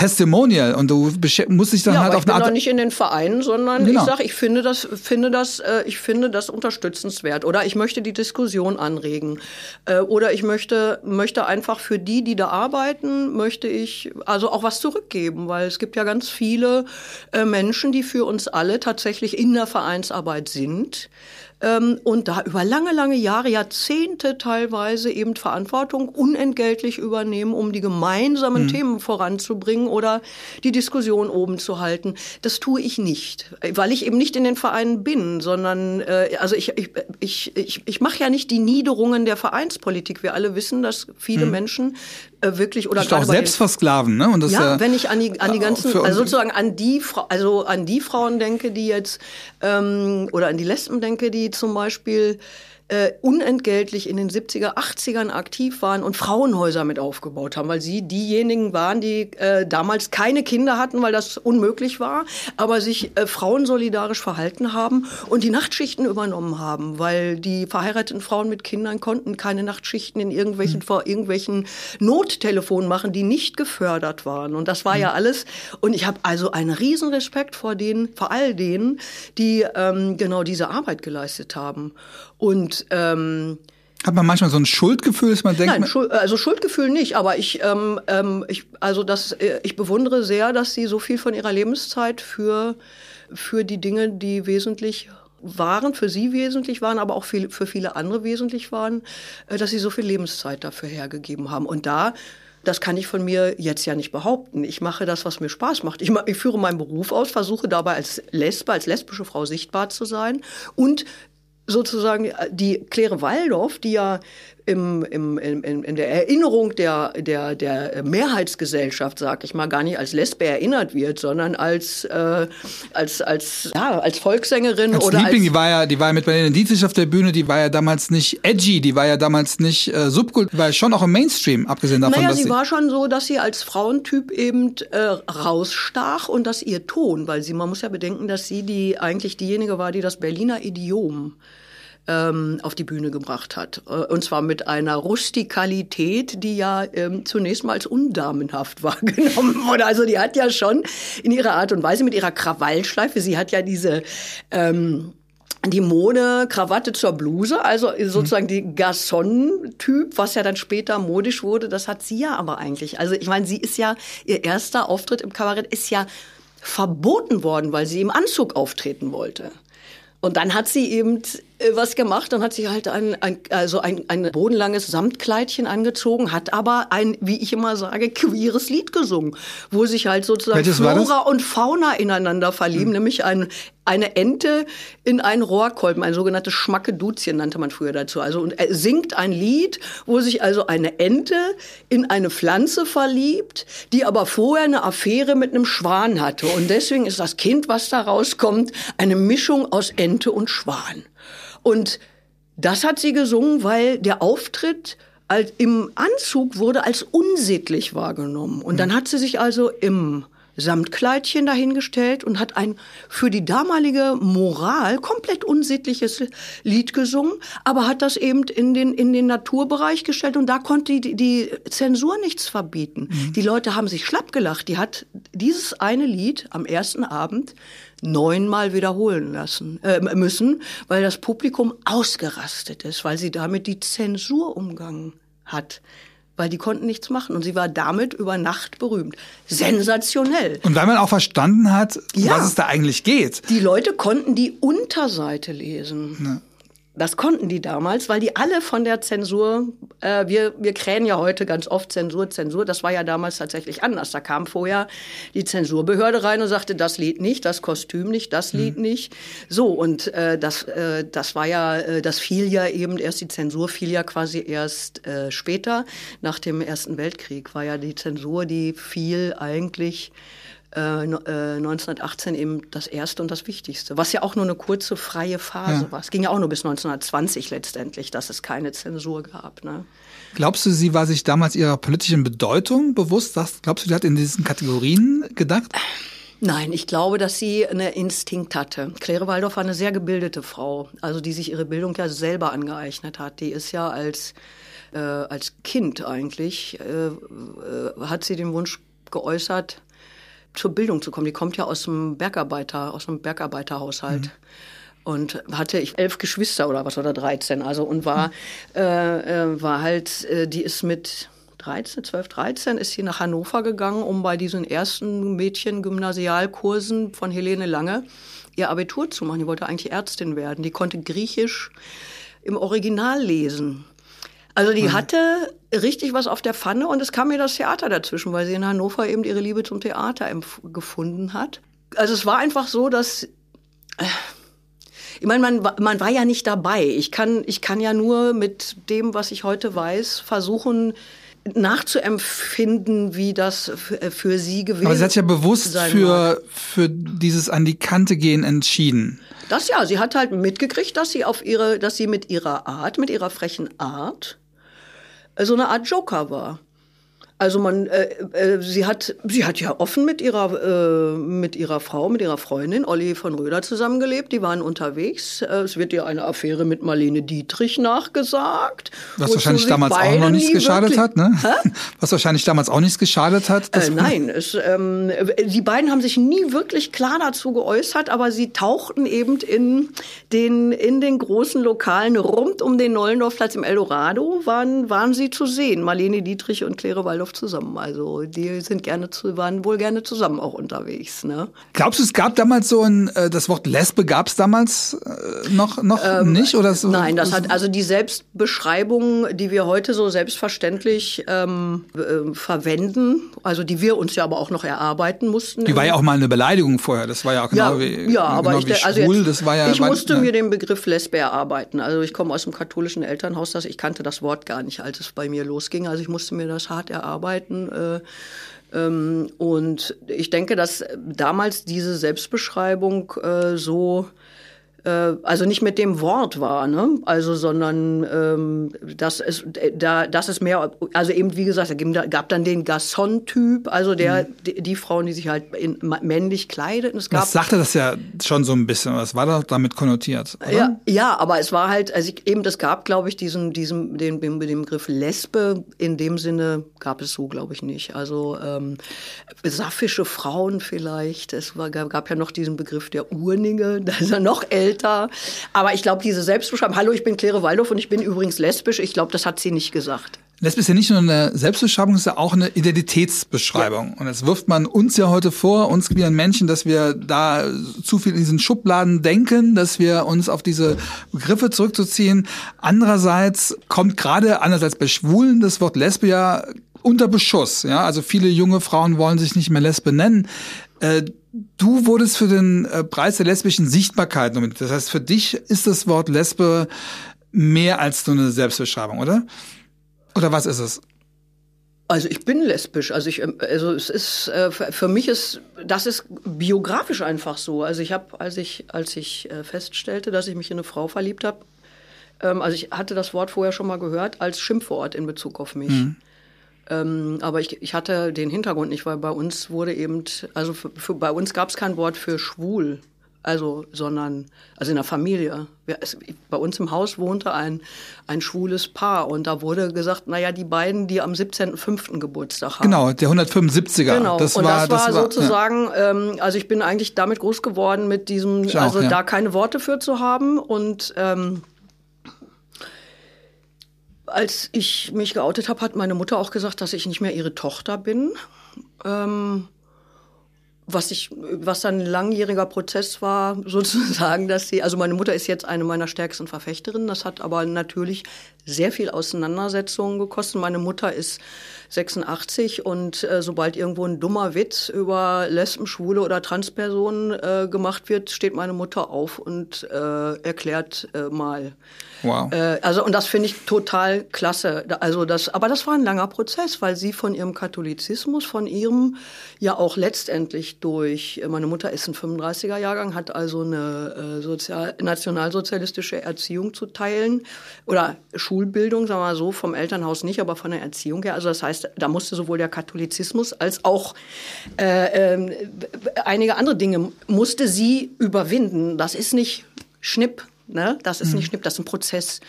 Testimonial und du musst dich dann ja, halt auf eine Art. Ich bin nicht in den Vereinen, sondern genau. ich sage, ich finde das, finde das, äh, ich finde das unterstützenswert oder ich möchte die Diskussion anregen äh, oder ich möchte möchte einfach für die, die da arbeiten, möchte ich also auch was zurückgeben, weil es gibt ja ganz viele äh, Menschen, die für uns alle tatsächlich in der Vereinsarbeit sind und da über lange, lange Jahre, Jahrzehnte teilweise eben Verantwortung unentgeltlich übernehmen, um die gemeinsamen mhm. Themen voranzubringen oder die Diskussion oben zu halten. Das tue ich nicht, weil ich eben nicht in den Vereinen bin, sondern äh, also ich, ich, ich, ich, ich mache ja nicht die Niederungen der Vereinspolitik. Wir alle wissen, dass viele mhm. Menschen äh, wirklich oder auch selbst versklaven, ne? Und das, ja, äh, wenn ich an die an die ganzen also sozusagen an die also an die Frauen denke, die jetzt ähm, oder an die Lesben denke, die zum Beispiel äh, unentgeltlich in den 70er, 80ern aktiv waren und Frauenhäuser mit aufgebaut haben, weil sie diejenigen waren, die äh, damals keine Kinder hatten, weil das unmöglich war, aber sich äh, frauensolidarisch verhalten haben und die Nachtschichten übernommen haben, weil die verheirateten Frauen mit Kindern konnten keine Nachtschichten in irgendwelchen mhm. vor irgendwelchen Nottelefonen machen, die nicht gefördert waren. Und das war ja alles. Und ich habe also einen riesen Respekt vor denen, vor all denen, die ähm, genau diese Arbeit geleistet haben. Und ähm, hat man manchmal so ein Schuldgefühl, dass man denkt? Nein, Schuld, also Schuldgefühl nicht, aber ich, ähm, ähm, ich, also das, äh, ich bewundere sehr, dass sie so viel von ihrer Lebenszeit für, für die Dinge, die wesentlich waren, für sie wesentlich waren, aber auch für, für viele andere wesentlich waren, äh, dass sie so viel Lebenszeit dafür hergegeben haben. Und da das kann ich von mir jetzt ja nicht behaupten. Ich mache das, was mir Spaß macht. Ich, ich führe meinen Beruf aus, versuche dabei als Lesbe, als lesbische Frau sichtbar zu sein und sozusagen die Claire Waldorf, die ja im, im, in, in der Erinnerung der, der, der Mehrheitsgesellschaft, sag ich mal, gar nicht als Lesbe erinnert wird, sondern als, äh, als, als, ja, als Volkssängerin als oder Liebling, als die war ja, die war ja mit Marlene Dietrich auf der Bühne, die war ja damals nicht edgy, die war ja damals nicht äh, subkult, die war schon auch im Mainstream, abgesehen davon, naja, dass sie, sie war schon so, dass sie als Frauentyp eben äh, rausstach und dass ihr Ton, weil sie, man muss ja bedenken, dass sie die eigentlich diejenige war, die das Berliner Idiom ähm, auf die Bühne gebracht hat. Äh, und zwar mit einer Rustikalität, die ja ähm, zunächst mal als undamenhaft *laughs* wahrgenommen wurde. Also die hat ja schon in ihrer Art und Weise mit ihrer Krawallschleife, sie hat ja diese ähm, die Mode Krawatte zur Bluse, also sozusagen die Garçon-Typ, was ja dann später modisch wurde, das hat sie ja aber eigentlich. Also ich meine, sie ist ja, ihr erster Auftritt im Kabarett ist ja verboten worden, weil sie im Anzug auftreten wollte. Und dann hat sie eben was gemacht, dann hat sie halt ein, ein, also ein, ein bodenlanges Samtkleidchen angezogen, hat aber ein, wie ich immer sage, queeres Lied gesungen, wo sich halt sozusagen Welches Flora und Fauna ineinander verlieben, hm. nämlich ein, eine Ente in einen Rohrkolben, ein sogenanntes Schmackeduzchen nannte man früher dazu. Also und er singt ein Lied, wo sich also eine Ente in eine Pflanze verliebt, die aber vorher eine Affäre mit einem Schwan hatte. Und deswegen ist das Kind, was da rauskommt, eine Mischung aus Ente und Schwan. Und Das hat sie gesungen, weil der Auftritt im Anzug wurde als unsittlich wahrgenommen. Und dann hat sie sich also im Samtkleidchen dahingestellt und hat ein für die damalige Moral komplett unsittliches Lied gesungen, aber hat das eben in den, in den Naturbereich gestellt und da konnte die, die Zensur nichts verbieten. Mhm. Die Leute haben sich schlapp gelacht. Die hat dieses eine Lied am ersten Abend neunmal wiederholen lassen äh, müssen, weil das Publikum ausgerastet ist, weil sie damit die Zensur umgangen hat weil die konnten nichts machen. Und sie war damit über Nacht berühmt. Sensationell. Und weil man auch verstanden hat, ja, was es da eigentlich geht. Die Leute konnten die Unterseite lesen. Ja. Das konnten die damals, weil die alle von der Zensur, äh, wir, wir krähen ja heute ganz oft Zensur, Zensur, das war ja damals tatsächlich anders. Da kam vorher die Zensurbehörde rein und sagte, das Lied nicht, das Kostüm nicht, das Lied mhm. nicht. So, und äh, das, äh, das war ja, äh, das fiel ja eben erst, die Zensur fiel ja quasi erst äh, später, nach dem Ersten Weltkrieg, war ja die Zensur, die fiel eigentlich 1918 äh, eben das erste und das Wichtigste, was ja auch nur eine kurze freie Phase ja. war. Es ging ja auch nur bis 1920 letztendlich, dass es keine Zensur gab. Ne? Glaubst du, sie war sich damals ihrer politischen Bedeutung bewusst? Glaubst du, sie hat in diesen Kategorien gedacht? Nein, ich glaube, dass sie einen Instinkt hatte. Claire Waldorf war eine sehr gebildete Frau, also die sich ihre Bildung ja selber angeeignet hat. Die ist ja als, äh, als Kind eigentlich, äh, äh, hat sie den Wunsch geäußert, zur Bildung zu kommen. Die kommt ja aus dem Bergarbeiter, aus einem Bergarbeiterhaushalt. Mhm. Und hatte ich elf Geschwister oder was oder 13, also und war, mhm. äh, äh, war halt, äh, die ist mit 13, 12, 13 ist sie nach Hannover gegangen, um bei diesen ersten Mädchen-Gymnasialkursen von Helene Lange ihr Abitur zu machen. Die wollte eigentlich Ärztin werden. Die konnte Griechisch im Original lesen. Also die mhm. hatte richtig was auf der Pfanne und es kam mir das Theater dazwischen, weil sie in Hannover eben ihre Liebe zum Theater gefunden hat. Also es war einfach so, dass äh, ich meine, man, man war ja nicht dabei. Ich kann, ich kann ja nur mit dem, was ich heute weiß, versuchen, nachzuempfinden, wie das für sie gewesen ist. Aber sie hat ja bewusst für, für dieses an die Kante gehen entschieden. Das ja, sie hat halt mitgekriegt, dass sie auf ihre, dass sie mit ihrer Art, mit ihrer frechen Art so eine Art Joker war. Also man, äh, äh, sie hat, sie hat ja offen mit ihrer, äh, mit ihrer Frau, mit ihrer Freundin Olli von Röder zusammengelebt. Die waren unterwegs. Äh, es wird ihr eine Affäre mit Marlene Dietrich nachgesagt. Was wahrscheinlich damals auch noch nichts geschadet hat, ne? Hä? *laughs* Was wahrscheinlich damals auch nichts geschadet hat. Äh, nein, es, ähm, die beiden haben sich nie wirklich klar dazu geäußert, aber sie tauchten eben in den, in den großen Lokalen rund um den Nollendorfplatz im Eldorado waren, waren sie zu sehen. Marlene Dietrich und Claire Waldorf oft zusammen. Also die sind gerne zu, waren wohl gerne zusammen auch unterwegs. Ne? Glaubst du, es gab damals so ein, äh, das Wort Lesbe gab es damals äh, noch, noch ähm, nicht? Oder so? Nein, das hat also die Selbstbeschreibung, die wir heute so selbstverständlich ähm, äh, verwenden, also die wir uns ja aber auch noch erarbeiten mussten. Die war ja auch mal eine Beleidigung vorher. Das war ja auch genau ja, wie, ja, aber genau ich, wie also schwul. Jetzt, das war ja, ich musste ne? mir den Begriff Lesbe erarbeiten. Also ich komme aus dem katholischen Elternhaus, das ich kannte das Wort gar nicht, als es bei mir losging. Also ich musste mir das hart erarbeiten arbeiten. Äh, ähm, und ich denke, dass damals diese Selbstbeschreibung äh, so also nicht mit dem Wort war, ne? Also, sondern ähm, das ist da, das ist mehr, also eben wie gesagt, es gab dann den Gasson-Typ, also der mhm. die, die, Frauen, die sich halt in, männlich kleideten. Es gab, das sagte das ja schon so ein bisschen, was war da damit konnotiert? Oder? Ja, ja, aber es war halt, also ich, eben, es gab, glaube ich, diesen, diesen, den, den, den Begriff Lesbe in dem Sinne gab es so, glaube ich, nicht. Also ähm, sapphische Frauen vielleicht. Es war, gab ja noch diesen Begriff der Urninge, *laughs* da ist er noch älter älter. Aber ich glaube, diese Selbstbeschreibung, hallo, ich bin Claire Waldorf und ich bin übrigens lesbisch, ich glaube, das hat sie nicht gesagt. Lesbisch ist ja nicht nur eine Selbstbeschreibung, es ist ja auch eine Identitätsbeschreibung. Ja. Und jetzt wirft man uns ja heute vor, uns queeren Menschen, dass wir da zu viel in diesen Schubladen denken, dass wir uns auf diese Begriffe zurückzuziehen. Andererseits kommt gerade, anders als bei Schwulen, das Wort Lesbe ja unter Beschuss. Ja, also viele junge Frauen wollen sich nicht mehr Lesbe nennen. Äh, du wurdest für den äh, Preis der lesbischen Sichtbarkeit nominiert. Das heißt, für dich ist das Wort Lesbe mehr als nur eine Selbstbeschreibung, oder? Oder was ist es? Also ich bin lesbisch. Also ich, ähm, also es ist äh, für mich ist das ist biografisch einfach so. Also ich habe, als ich als ich feststellte, dass ich mich in eine Frau verliebt habe, Ähm, also ich hatte das Wort vorher schon mal gehört als Schimpfwort in Bezug auf mich. Mhm. Ähm, aber ich, ich hatte den Hintergrund nicht, weil bei uns wurde eben, also für, für, bei uns gab es kein Wort für schwul. Also, sondern, also in der Familie. Es, bei uns im Haus wohnte ein, ein schwules Paar und da wurde gesagt, naja, die beiden, die am 17.05. Geburtstag haben. Genau, der 175er. Genau, das und war, das war, das sozusagen, ja. ähm, also ich bin eigentlich damit groß geworden mit diesem, ich also auch, ja. da keine Worte für zu haben und ähm, als ich mich geoutet habe, hat meine Mutter auch gesagt, dass ich nicht mehr ihre Tochter bin. Ähm, was ich, was dann ein langjähriger Prozess war, *laughs* sozusagen, dass sie, also meine Mutter ist jetzt eine meiner stärksten Verfechterinnen. Das hat aber natürlich sehr viel Auseinandersetzungen gekostet. Meine Mutter ist 86 und äh, sobald irgendwo ein dummer Witz über Lesben, Schwule oder Transpersonen äh, gemacht wird, steht meine Mutter auf und äh, erklärt äh, mal. Wow. Äh, also und das finde ich total klasse. Also das, aber das war ein langer Prozess, weil sie von ihrem Katholizismus, von ihrem ja auch letztendlich durch, meine Mutter ist ein 35er Jahrgang, hat also eine äh, sozial, nationalsozialistische Erziehung zu teilen oder Schulbildung, sagen wir mal so, vom Elternhaus nicht, aber von der Erziehung her. Also das heißt, da musste sowohl der Katholizismus als auch äh, äh, einige andere Dinge musste sie überwinden. Das ist nicht Schnipp, ne? Das ist mhm. nicht Schnipp, das ist ein Prozess.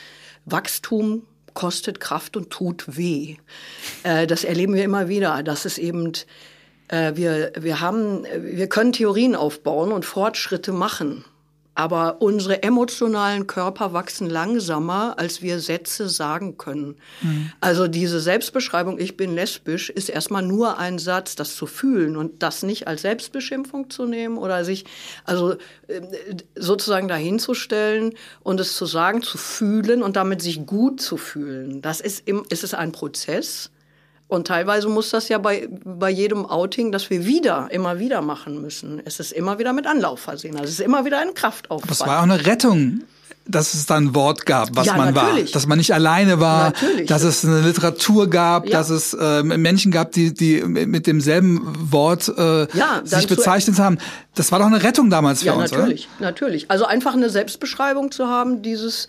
Wachstum kostet Kraft und tut weh. Äh, das erleben wir immer wieder. Das ist eben äh, wir, wir haben, wir können Theorien aufbauen und Fortschritte machen. Aber unsere emotionalen Körper wachsen langsamer, als wir Sätze sagen können. Mhm. Also diese Selbstbeschreibung, ich bin lesbisch, ist erstmal nur ein Satz, das zu fühlen und das nicht als Selbstbeschimpfung zu nehmen oder sich also äh, sozusagen dahinzustellen und es zu sagen, zu fühlen und damit sich gut zu fühlen. Das ist, im, ist es ein Prozess. Und teilweise muss das ja bei, bei jedem Outing, das wir wieder, immer wieder machen müssen. Es ist immer wieder mit Anlauf versehen. Also es ist immer wieder ein Kraftaufwand. Das war auch eine Rettung dass es da ein Wort gab, was ja, man natürlich. war, dass man nicht alleine war, natürlich. dass es eine Literatur gab, ja. dass es äh, Menschen gab, die die mit demselben Wort äh, ja, sich bezeichnet haben. Das war doch eine Rettung damals für ja, uns, natürlich, oder? natürlich. Also einfach eine Selbstbeschreibung zu haben, dieses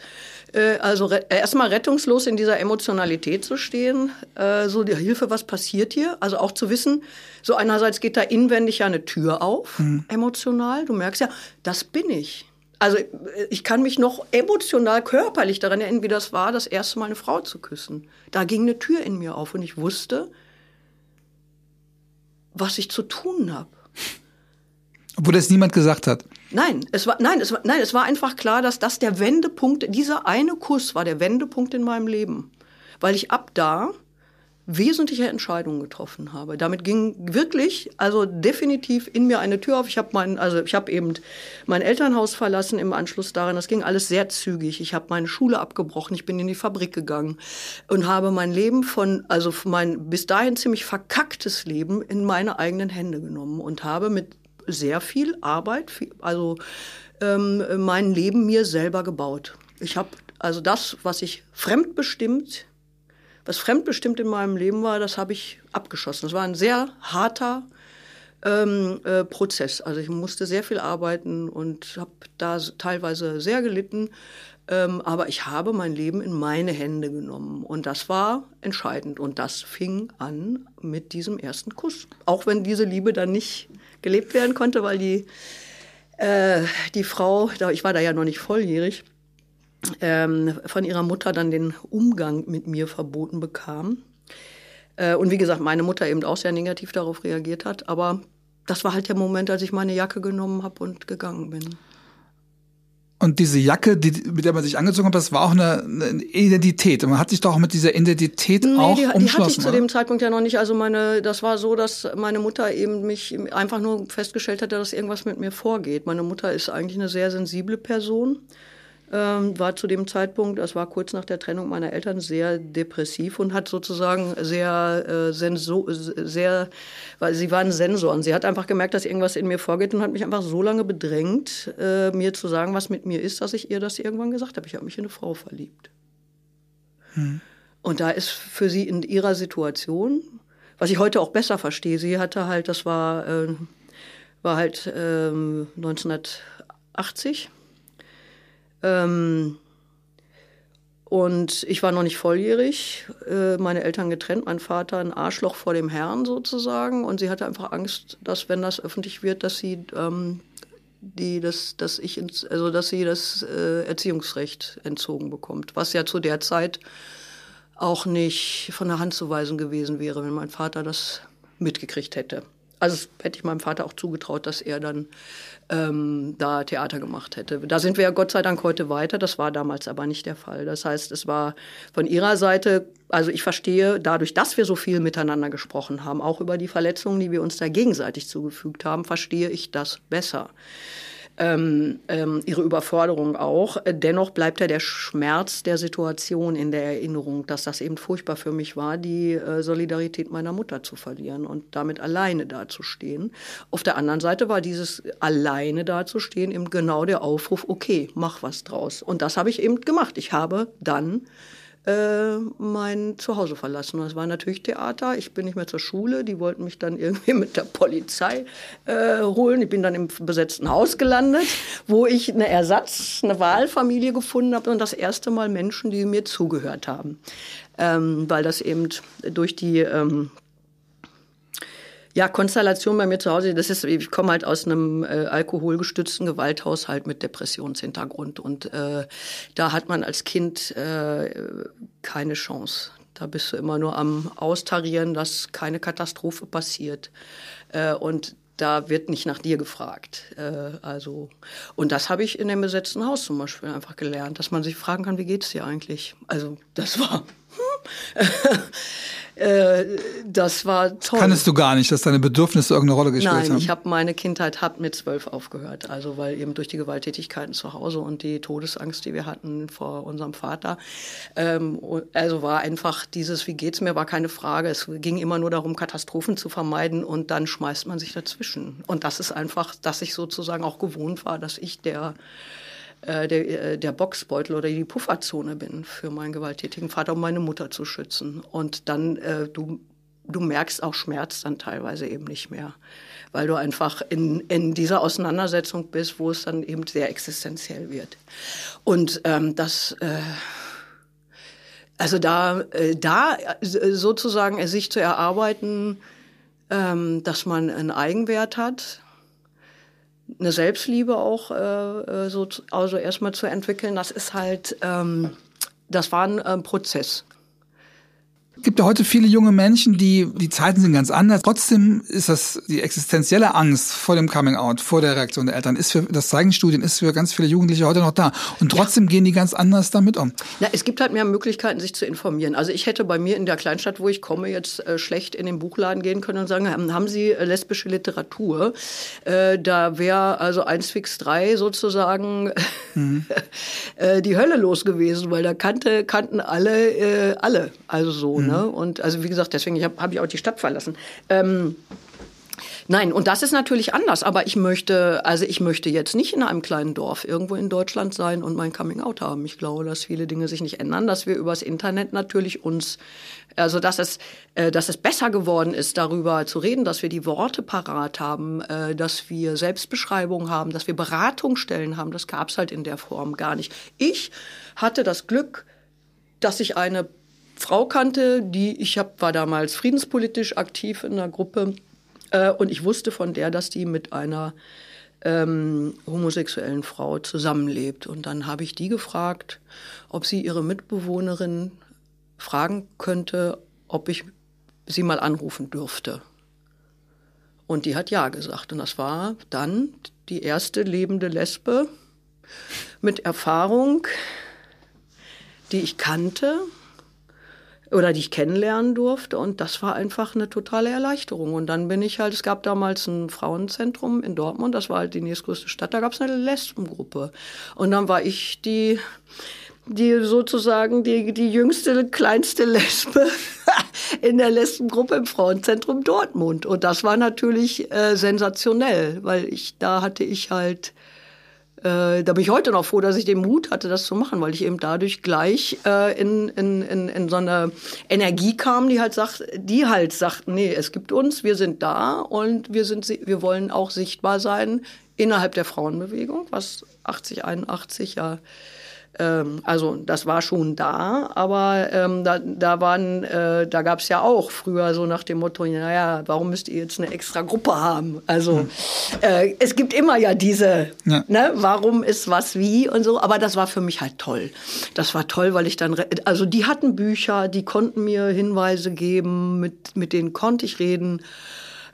also äh, erstmal rettungslos in dieser Emotionalität zu stehen, äh, so die Hilfe, was passiert hier? Also auch zu wissen, so einerseits geht da inwendig ja eine Tür auf, mhm. emotional. Du merkst ja, das bin ich. Also ich kann mich noch emotional, körperlich daran erinnern, wie das war, das erste Mal eine Frau zu küssen. Da ging eine Tür in mir auf und ich wusste, was ich zu tun habe. Obwohl das niemand gesagt hat. Nein, es war, nein, es war, nein, es war einfach klar, dass das der Wendepunkt, dieser eine Kuss war der Wendepunkt in meinem Leben. Weil ich ab da wesentliche Entscheidungen getroffen habe. Damit ging wirklich, also definitiv in mir eine Tür auf. Ich habe mein, also ich habe eben mein Elternhaus verlassen im Anschluss daran. Das ging alles sehr zügig. Ich habe meine Schule abgebrochen. Ich bin in die Fabrik gegangen und habe mein Leben von, also mein bis dahin ziemlich verkacktes Leben in meine eigenen Hände genommen und habe mit sehr viel Arbeit, also ähm, mein Leben mir selber gebaut. Ich habe also das, was ich fremdbestimmt, was fremdbestimmt in meinem Leben war, das habe ich abgeschossen. Das war ein sehr harter ähm, äh, Prozess. Also ich musste sehr viel arbeiten und habe da teilweise sehr gelitten. Ähm, aber ich habe mein Leben in meine Hände genommen und das war entscheidend. Und das fing an mit diesem ersten Kuss. Auch wenn diese Liebe dann nicht gelebt werden konnte, weil die, äh, die Frau, ich war da ja noch nicht volljährig, ähm, von ihrer Mutter dann den Umgang mit mir verboten bekam. Äh, und wie gesagt, meine Mutter eben auch sehr negativ darauf reagiert hat. Aber das war halt der Moment, als ich meine Jacke genommen habe und gegangen bin. Und diese Jacke, die, mit der man sich angezogen hat, das war auch eine, eine Identität. Und man hat sich doch auch mit dieser Identität nee, auch die, umschlossen. Die hatte ich zu dem Zeitpunkt ja noch nicht. Also meine, das war so, dass meine Mutter eben mich einfach nur festgestellt hatte, dass irgendwas mit mir vorgeht. Meine Mutter ist eigentlich eine sehr sensible Person ähm, war zu dem Zeitpunkt, das war kurz nach der Trennung meiner Eltern, sehr depressiv und hat sozusagen sehr, äh, senso, sehr, weil sie war ein Sensor und sie hat einfach gemerkt, dass irgendwas in mir vorgeht und hat mich einfach so lange bedrängt, äh, mir zu sagen, was mit mir ist, dass ich ihr das irgendwann gesagt habe. Ich habe mich in eine Frau verliebt. Hm. Und da ist für sie in ihrer Situation, was ich heute auch besser verstehe, sie hatte halt, das war, äh, war halt ähm, 1980 ähm, Und ich war noch nicht volljährig, äh, meine Eltern getrennt, mein Vater ein Arschloch vor dem Herrn sozusagen. Und sie hatte einfach Angst, dass wenn das öffentlich wird, dass sie ähm, die das, dass ich ins, also dass sie das äh, Erziehungsrecht entzogen bekommt, was ja zu der Zeit auch nicht von der Hand zu weisen gewesen wäre, wenn mein Vater das mitgekriegt hätte. Also das hätte ich meinem Vater auch zugetraut, dass er dann ähm, da Theater gemacht hätte. Da sind wir ja Gott sei Dank heute weiter. Das war damals aber nicht der Fall. Das heißt, es war von ihrer Seite, also ich verstehe, dadurch, dass wir so viel miteinander gesprochen haben, auch über die Verletzungen, die wir uns da gegenseitig zugefügt haben, verstehe ich das besser ähm, ähm, ihre Überforderung auch. Dennoch bleibt ja der Schmerz der Situation in der Erinnerung, dass das eben furchtbar für mich war, die äh, Solidarität meiner Mutter zu verlieren und damit alleine dazustehen. Auf der anderen Seite war dieses alleine dazustehen eben genau der Aufruf, okay, mach was draus. Und das habe ich eben gemacht. Ich habe dann äh, mein Zuhause verlassen. Das war natürlich Theater. Ich bin nicht mehr zur Schule. Die wollten mich dann *laughs* irgendwie mit der Polizei äh, holen. Ich bin dann im besetzten Haus gelandet, wo ich eine Ersatz, eine Wahlfamilie gefunden habe und das erste Mal Menschen, die mir zugehört haben. Ähm, weil das eben durch die ähm, ja, Konstellation bei mir zu Hause, das ist, ich komme halt aus einem äh, alkoholgestützten Gewalthaushalt mit Depressionshintergrund und äh, da hat man als Kind äh, keine Chance. Da bist du immer nur am Austarieren, dass keine Katastrophe passiert. Äh, und da wird nicht nach dir gefragt. Äh, also und das habe ich in dem besetzten Haus zum Beispiel einfach gelernt, dass man sich fragen kann, wie geht's dir eigentlich? Also das war *laughs* Äh, das war toll. Kannst du gar nicht, dass deine Bedürfnisse irgendeine Rolle gespielt Nein, haben? ich habe meine Kindheit hat mit zwölf aufgehört. Also weil eben durch die Gewalttätigkeiten zu Hause und die Todesangst, die wir hatten vor unserem Vater, ähm, also war einfach dieses, wie geht's mir, war keine Frage. Es ging immer nur darum, Katastrophen zu vermeiden und dann schmeißt man sich dazwischen. Und das ist einfach, dass ich sozusagen auch gewohnt war, dass ich der äh, der, äh, der Boxbeutel oder die Pufferzone bin für meinen gewalttätigen Vater, um meine Mutter zu schützen. Und dann, äh, du, du merkst auch Schmerz dann teilweise eben nicht mehr, weil du einfach in, in dieser Auseinandersetzung bist, wo es dann eben sehr existenziell wird. Und ähm, das... Äh, also da, äh, da sozusagen sich zu erarbeiten, ähm, dass man einen Eigenwert hat, eine Selbstliebe auch äh, äh, so also erstmal zu entwickeln, das ist halt ähm, das war ein äh, Prozess. Es gibt ja heute viele junge Menschen, die, die Zeiten sind ganz anders. Trotzdem ist das, die existenzielle Angst vor dem Coming Out, vor der Reaktion der Eltern, ist für, das zeigen Studien, ist für ganz viele Jugendliche heute noch da. Und trotzdem ja. gehen die ganz anders damit um. Na, es gibt halt mehr Möglichkeiten, sich zu informieren. Also ich hätte bei mir in der Kleinstadt, wo ich komme, jetzt äh, schlecht in den Buchladen gehen können und sagen, haben Sie äh, lesbische Literatur? Äh, da wäre also 1 fix 3 sozusagen mhm. *laughs* Äh, die Hölle los gewesen, weil da kannte, kannten alle, äh, alle. Also so, mhm. Ne? Ne? Und also wie gesagt, deswegen habe hab ich auch die Stadt verlassen. Ähm, Nein, und das ist natürlich anders, aber ich möchte, also ich möchte jetzt nicht in einem kleinen Dorf irgendwo in Deutschland sein und mein Coming Out haben. Ich glaube, dass viele Dinge sich nicht ändern, dass wir übers Internet natürlich uns, also dass es, äh, dass es besser geworden ist, darüber zu reden, dass wir die Worte parat haben, äh, dass wir Selbstbeschreibungen haben, dass wir Beratungsstellen haben. Das gab es halt in der Form gar nicht. Ich hatte das Glück, dass ich eine Frau kannte, die ich hab, war damals friedenspolitisch aktiv in einer Gruppe äh, und ich wusste von der, dass die mit einer ähm, homosexuellen Frau zusammenlebt. Und dann habe ich die gefragt, ob sie ihre Mitbewohnerin fragen könnte, ob ich sie mal anrufen dürfte. Und die hat ja gesagt. Und das war dann die erste lebende Lesbe mit Erfahrung, die ich kannte oder die ich kennenlernen durfte. Und das war einfach eine totale Erleichterung. Und dann bin ich halt, es gab damals ein Frauenzentrum in Dortmund, das war halt die nächstgrößte Stadt, da gab es eine Lesbengruppe. Und dann war ich die, die sozusagen die, die jüngste, kleinste Lesbe *laughs* in der Lesbengruppe im Frauenzentrum Dortmund. Und das war natürlich äh, sensationell, weil ich, da hatte ich halt äh, da bin ich heute noch froh, dass ich den Mut hatte, das zu machen, weil ich eben dadurch gleich äh, in, in, in, in so eine Energie kam, die halt sagt, die halt sagt, nee, es gibt uns, wir sind da und wir sind, wir wollen auch sichtbar sein innerhalb der Frauenbewegung, was 80, 81 ja also das war schon da, aber ähm, da, da waren, äh, da gab es ja auch früher so nach dem Motto, naja, warum müsst ihr jetzt eine extra Gruppe haben? Also hm. äh, es gibt immer ja diese, ja. ne, warum ist was wie und so, aber das war für mich halt toll. Das war toll, weil ich dann, also die hatten Bücher, die konnten mir Hinweise geben, mit, mit denen konnte ich reden.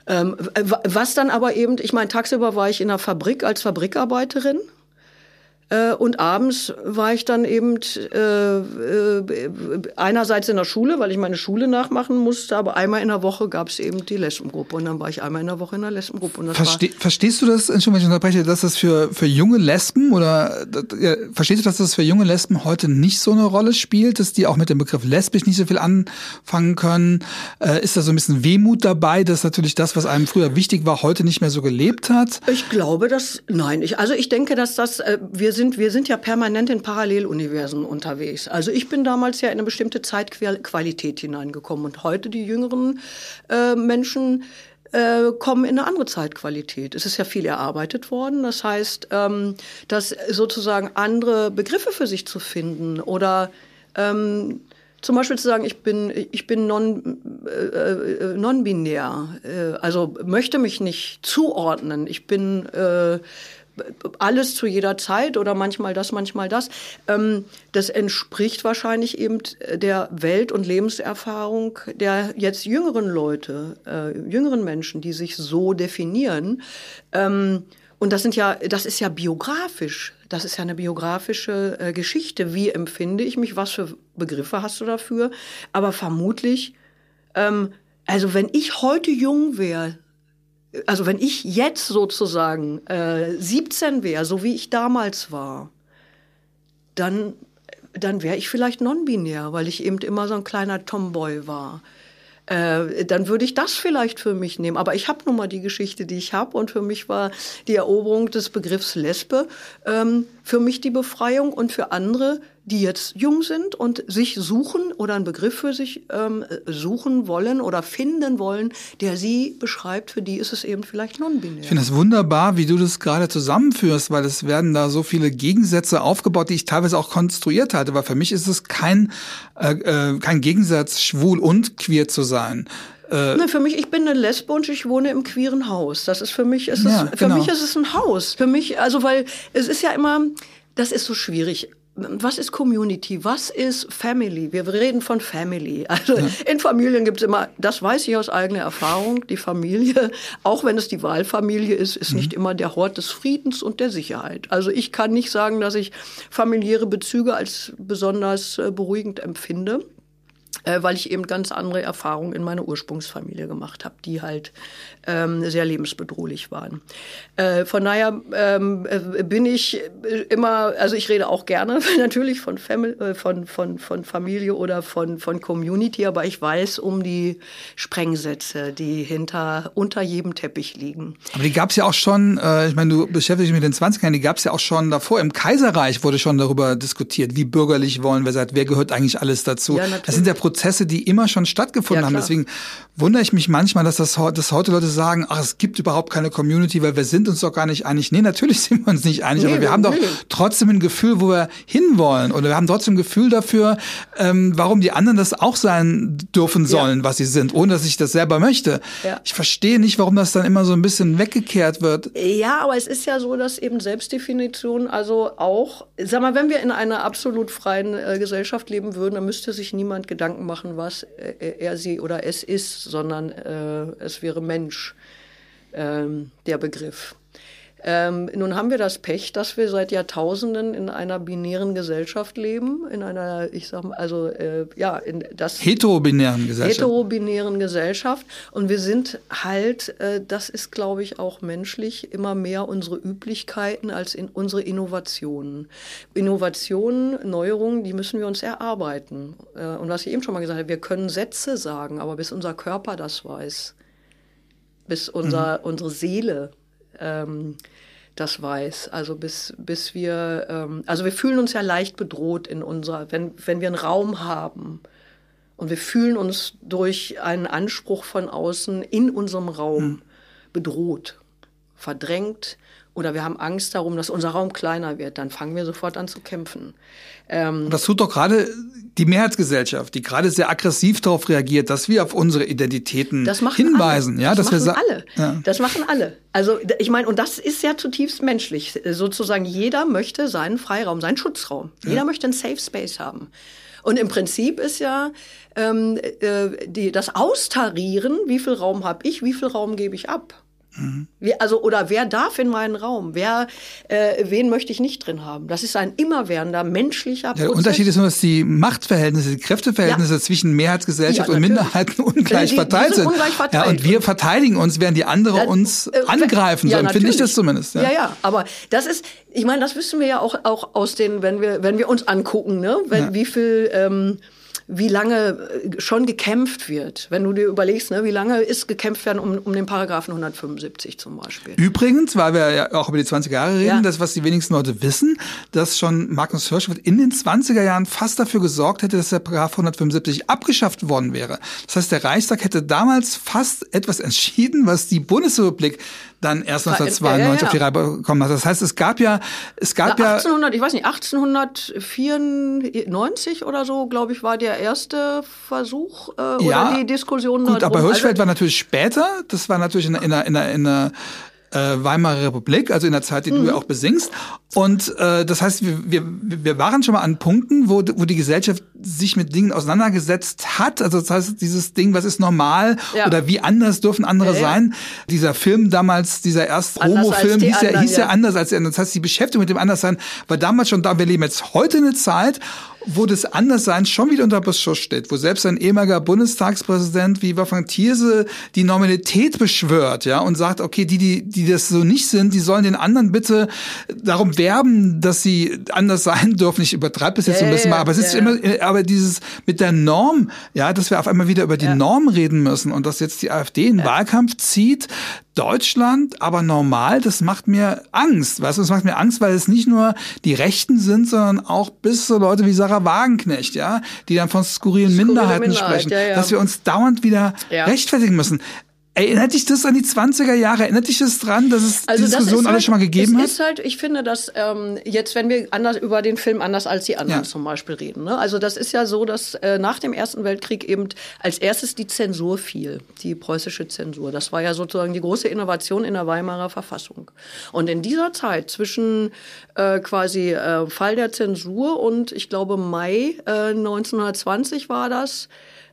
Ähm, was dann aber eben, ich meine, tagsüber war ich in der Fabrik als Fabrikarbeiterin. Äh, und abends war ich dann eben äh, äh, einerseits in der Schule, weil ich meine Schule nachmachen musste, aber einmal in der Woche gab es eben die Lesbengruppe und dann war ich einmal in der Woche in der Lesbengruppe. Verste verstehst du das, Entschuldigung, wenn ich unterbreche, dass das für, für junge Lesben oder ja, verstehst du, dass das für junge Lesben heute nicht so eine Rolle spielt, dass die auch mit dem Begriff lesbisch nicht so viel anfangen können? Äh, ist da so ein bisschen Wehmut dabei, dass natürlich das, was einem früher wichtig war, heute nicht mehr so gelebt hat? Ich glaube, dass, nein, ich, also ich denke, dass das, äh, wir sind, wir sind ja permanent in Paralleluniversen unterwegs. Also ich bin damals ja in eine bestimmte Zeitqualität hineingekommen und heute die jüngeren äh, Menschen äh, kommen in eine andere Zeitqualität. Es ist ja viel erarbeitet worden. Das heißt, ähm, dass sozusagen andere Begriffe für sich zu finden oder ähm, zum Beispiel zu sagen, ich bin, ich bin non, äh, äh non-binär, äh, also möchte mich nicht zuordnen. Ich bin äh, alles zu jeder Zeit oder manchmal das, manchmal das. Ähm, das entspricht wahrscheinlich eben der Welt- und Lebenserfahrung der jetzt jüngeren Leute, äh, jüngeren Menschen, die sich so definieren. Ähm, und das sind ja, das ist ja biografisch. Das ist ja eine biografische äh, Geschichte. Wie empfinde ich mich? Was für Begriffe hast du dafür? Aber vermutlich, ähm, also wenn ich heute jung wäre, also wenn ich jetzt sozusagen äh, 17 wäre, so wie ich damals war, dann, dann wäre ich vielleicht non-binär, weil ich eben immer so ein kleiner Tomboy war. Äh, dann würde ich das vielleicht für mich nehmen. Aber ich habe nun mal die Geschichte, die ich habe. Und für mich war die Eroberung des Begriffs Lesbe ähm, für mich die Befreiung und für andere die jetzt jung sind und sich suchen oder einen Begriff für sich ähm, suchen wollen oder finden wollen, der sie beschreibt, für die ist es eben vielleicht non-binär. Ich finde es wunderbar, wie du das gerade zusammenführst, weil es werden da so viele Gegensätze aufgebaut, die ich teilweise auch konstruiert hatte, weil für mich ist es kein, äh, äh kein Gegensatz, schwul und queer zu sein. Äh, ne, für mich, ich bin eine Lesbe und ich wohne im queeren Haus. Das ist für mich, ist ja, es, für genau. mich ist es ein Haus. Für mich, also weil es ist ja immer, das ist so schwierig was ist Community? Was ist Family? Wir reden von Family. *laughs* Also ja. in Familien gibt es immer, das weiß ich aus eigener Erfahrung, die Familie, *laughs* auch wenn es die Wahlfamilie ist, ist mhm. nicht immer der Hort des Friedens und der Sicherheit. Also ich kann nicht sagen, dass ich familiäre Bezüge als besonders äh, beruhigend empfinde äh, weil ich eben ganz andere Erfahrungen in meiner Ursprungsfamilie gemacht habe, die halt ähm, sehr lebensbedrohlich waren. Äh, von daher ähm, äh, bin ich immer, also ich rede auch gerne *laughs* natürlich von, Family, äh, von, von, von Familie oder von, von Community, aber ich weiß um die Sprengsätze, die hinter unter jedem Teppich liegen. Aber die gab es ja auch schon, äh, ich meine, du beschäftigst dich mit den 20ern, die gab es ja auch schon davor. Im Kaiserreich wurde schon darüber diskutiert, wie bürgerlich wollen wir sein, wer gehört eigentlich alles dazu. Ja, das sind ja Prozesse, die immer schon stattgefunden ja, haben. Deswegen wundere ich mich manchmal, dass das dass heute Leute sagen, ach, es gibt überhaupt keine Community, weil wir sind uns doch gar nicht einig. Nee, natürlich *laughs* sind wir uns nicht einig, nee, aber wir haben doch trotzdem ein Gefühl, wo wir hinwollen. Oder wir haben trotzdem ein Gefühl dafür, ähm, warum die anderen das auch sein dürfen sollen, ja. was sie sind, ohne dass ich das selber möchte. Ja. Ich verstehe nicht, warum das dann immer so ein bisschen weggekehrt wird. Ja, aber es ist ja so, dass eben Selbstdefinition, also auch, sag mal, wenn wir in einer absolut freien äh, Gesellschaft leben würden, dann müsste sich niemand Gedanken machen, was äh, er, sie oder es ist, sondern äh, es wäre Mensch ähm, der Begriff. Ähm, nun haben wir das Pech, dass wir seit Jahrtausenden in einer binären Gesellschaft leben, in einer, ich sag mal, also äh, ja, in das heterobinären Gesellschaft. Heterobinären Gesellschaft und wir sind halt, äh, das ist, glaube ich, auch menschlich immer mehr unsere Üblichkeiten als in unsere Innovationen. Innovationen, Neuerungen, die müssen wir uns erarbeiten. Äh, und was ich eben schon mal gesagt habe, wir können Sätze sagen, aber bis unser Körper das weiß, bis unser, mhm. unsere Seele ähm, das weiß. Also bis, bis wir, ähm, also wir fühlen uns ja leicht bedroht in unserer, wenn, wenn wir einen Raum haben und wir fühlen uns durch einen Anspruch von außen in unserem Raum mhm. bedroht verdrängt oder wir haben Angst darum, dass unser Raum kleiner wird, dann fangen wir sofort an zu kämpfen. Ähm, das tut doch gerade die Mehrheitsgesellschaft, die gerade sehr aggressiv darauf reagiert, dass wir auf unsere Identitäten hinweisen. Alle. Ja, das dass machen wir alle. Ja. Das machen alle. Also ich meine, und das ist ja zutiefst menschlich. Sozusagen jeder möchte seinen Freiraum, seinen Schutzraum. Jeder ja. möchte einen Safe Space haben. Und im Prinzip ist ja ähm, äh, die, das Austarieren, wie viel Raum habe ich, wie viel Raum gebe ich ab. Mhm. Wie, also, oder wer darf in meinen Raum? Wer, äh, wen möchte ich nicht drin haben? Das ist ein immerwährender menschlicher Prozess. Der Unterschied ist nur, dass die Machtverhältnisse, die Kräfteverhältnisse ja. zwischen Mehrheitsgesellschaft ja, und Minderheiten *laughs* ungleich die, verteilt sind. Ungleich verteilt. Ja, und wir verteidigen uns, während die andere uns äh, angreifen. Ja, so empfinde ich das zumindest. Ja. ja, ja, aber das ist, ich meine, das wissen wir ja auch, auch aus den, wenn wir, wenn wir uns angucken, ne? Wenn, wie viel ähm, wie lange äh, schon gekämpft wird. Wenn du dir überlegst, ne, wie lange ist gekämpft werden um, um den Paragraphen 175 zum Beispiel. Übrigens, weil wir ja auch über die 20er Jahre reden, ja. das, was die wenigsten Leute wissen, dass schon Magnus Hirschfeld in den 20er Jahren fast dafür gesorgt hätte, dass der Paragraph 175 abgeschafft worden wäre. Das heißt, der Reichstag hätte damals fast etwas entschieden, was die Bundesrepublik dann erst 1992 ja, ja, auf die Reihe bekommen hat. Das heißt, es gab ja, es gab ja 1800, ich weiß nicht, 1894 oder so, glaube ich, war der erste Versuch äh, oder die Diskussion. Gut, aber Hirschfeld also, war natürlich später. Das war natürlich in, in, in, in, in einer äh, Weimarer Republik, also in der Zeit, die mhm. du ja auch besingst. Und äh, das heißt, wir, wir, wir waren schon mal an Punkten, wo, wo die Gesellschaft sich mit Dingen auseinandergesetzt hat. Also das heißt, dieses Ding, was ist normal ja. oder wie anders dürfen andere ja, sein. Dieser Film damals, dieser erste Homo-Film, hieß, ja, hieß ja. anders als der. Das heißt, die Beschäftigung mit dem Anderssein war damals schon da. Wir leben jetzt heute eine Zeit, wo das Anderssein schon wieder unter Beschuss steht, wo selbst ein ehemaliger Bundestagspräsident wie Wolfgang Thierse die Normalität beschwört, ja, und sagt, okay, die, die, die das so nicht sind, die sollen den anderen bitte darum werben, dass sie anders sein dürfen. Ich übertreibe es jetzt yeah, ein bisschen mal, aber es ist immer, aber dieses mit der Norm, ja, dass wir auf einmal wieder über die ja. Norm reden müssen und dass jetzt die AfD in ja. Wahlkampf zieht, Deutschland, aber normal, das macht mir Angst. Weißt du, das macht mir Angst, weil es nicht nur die Rechten sind, sondern auch bis so Leute wie Sarah Wagenknecht, ja, die dann von skurrilen Skurrile Minderheiten Minderheit, sprechen, ja, ja. dass wir uns dauernd wieder ja. rechtfertigen müssen. Erinnert dich das an die 20er Jahre? Erinnert dich das dran, dass es also die Diskussion halt, alle schon mal gegeben es hat? Ist halt, ich finde, dass ähm, jetzt, wenn wir anders über den Film anders als die anderen ja. zum Beispiel reden, ne? also das ist ja so, dass äh, nach dem Ersten Weltkrieg eben als erstes die Zensur fiel, die preußische Zensur. Das war ja sozusagen die große Innovation in der Weimarer Verfassung. Und in dieser Zeit zwischen äh, quasi äh, Fall der Zensur und ich glaube Mai äh, 1920 war das,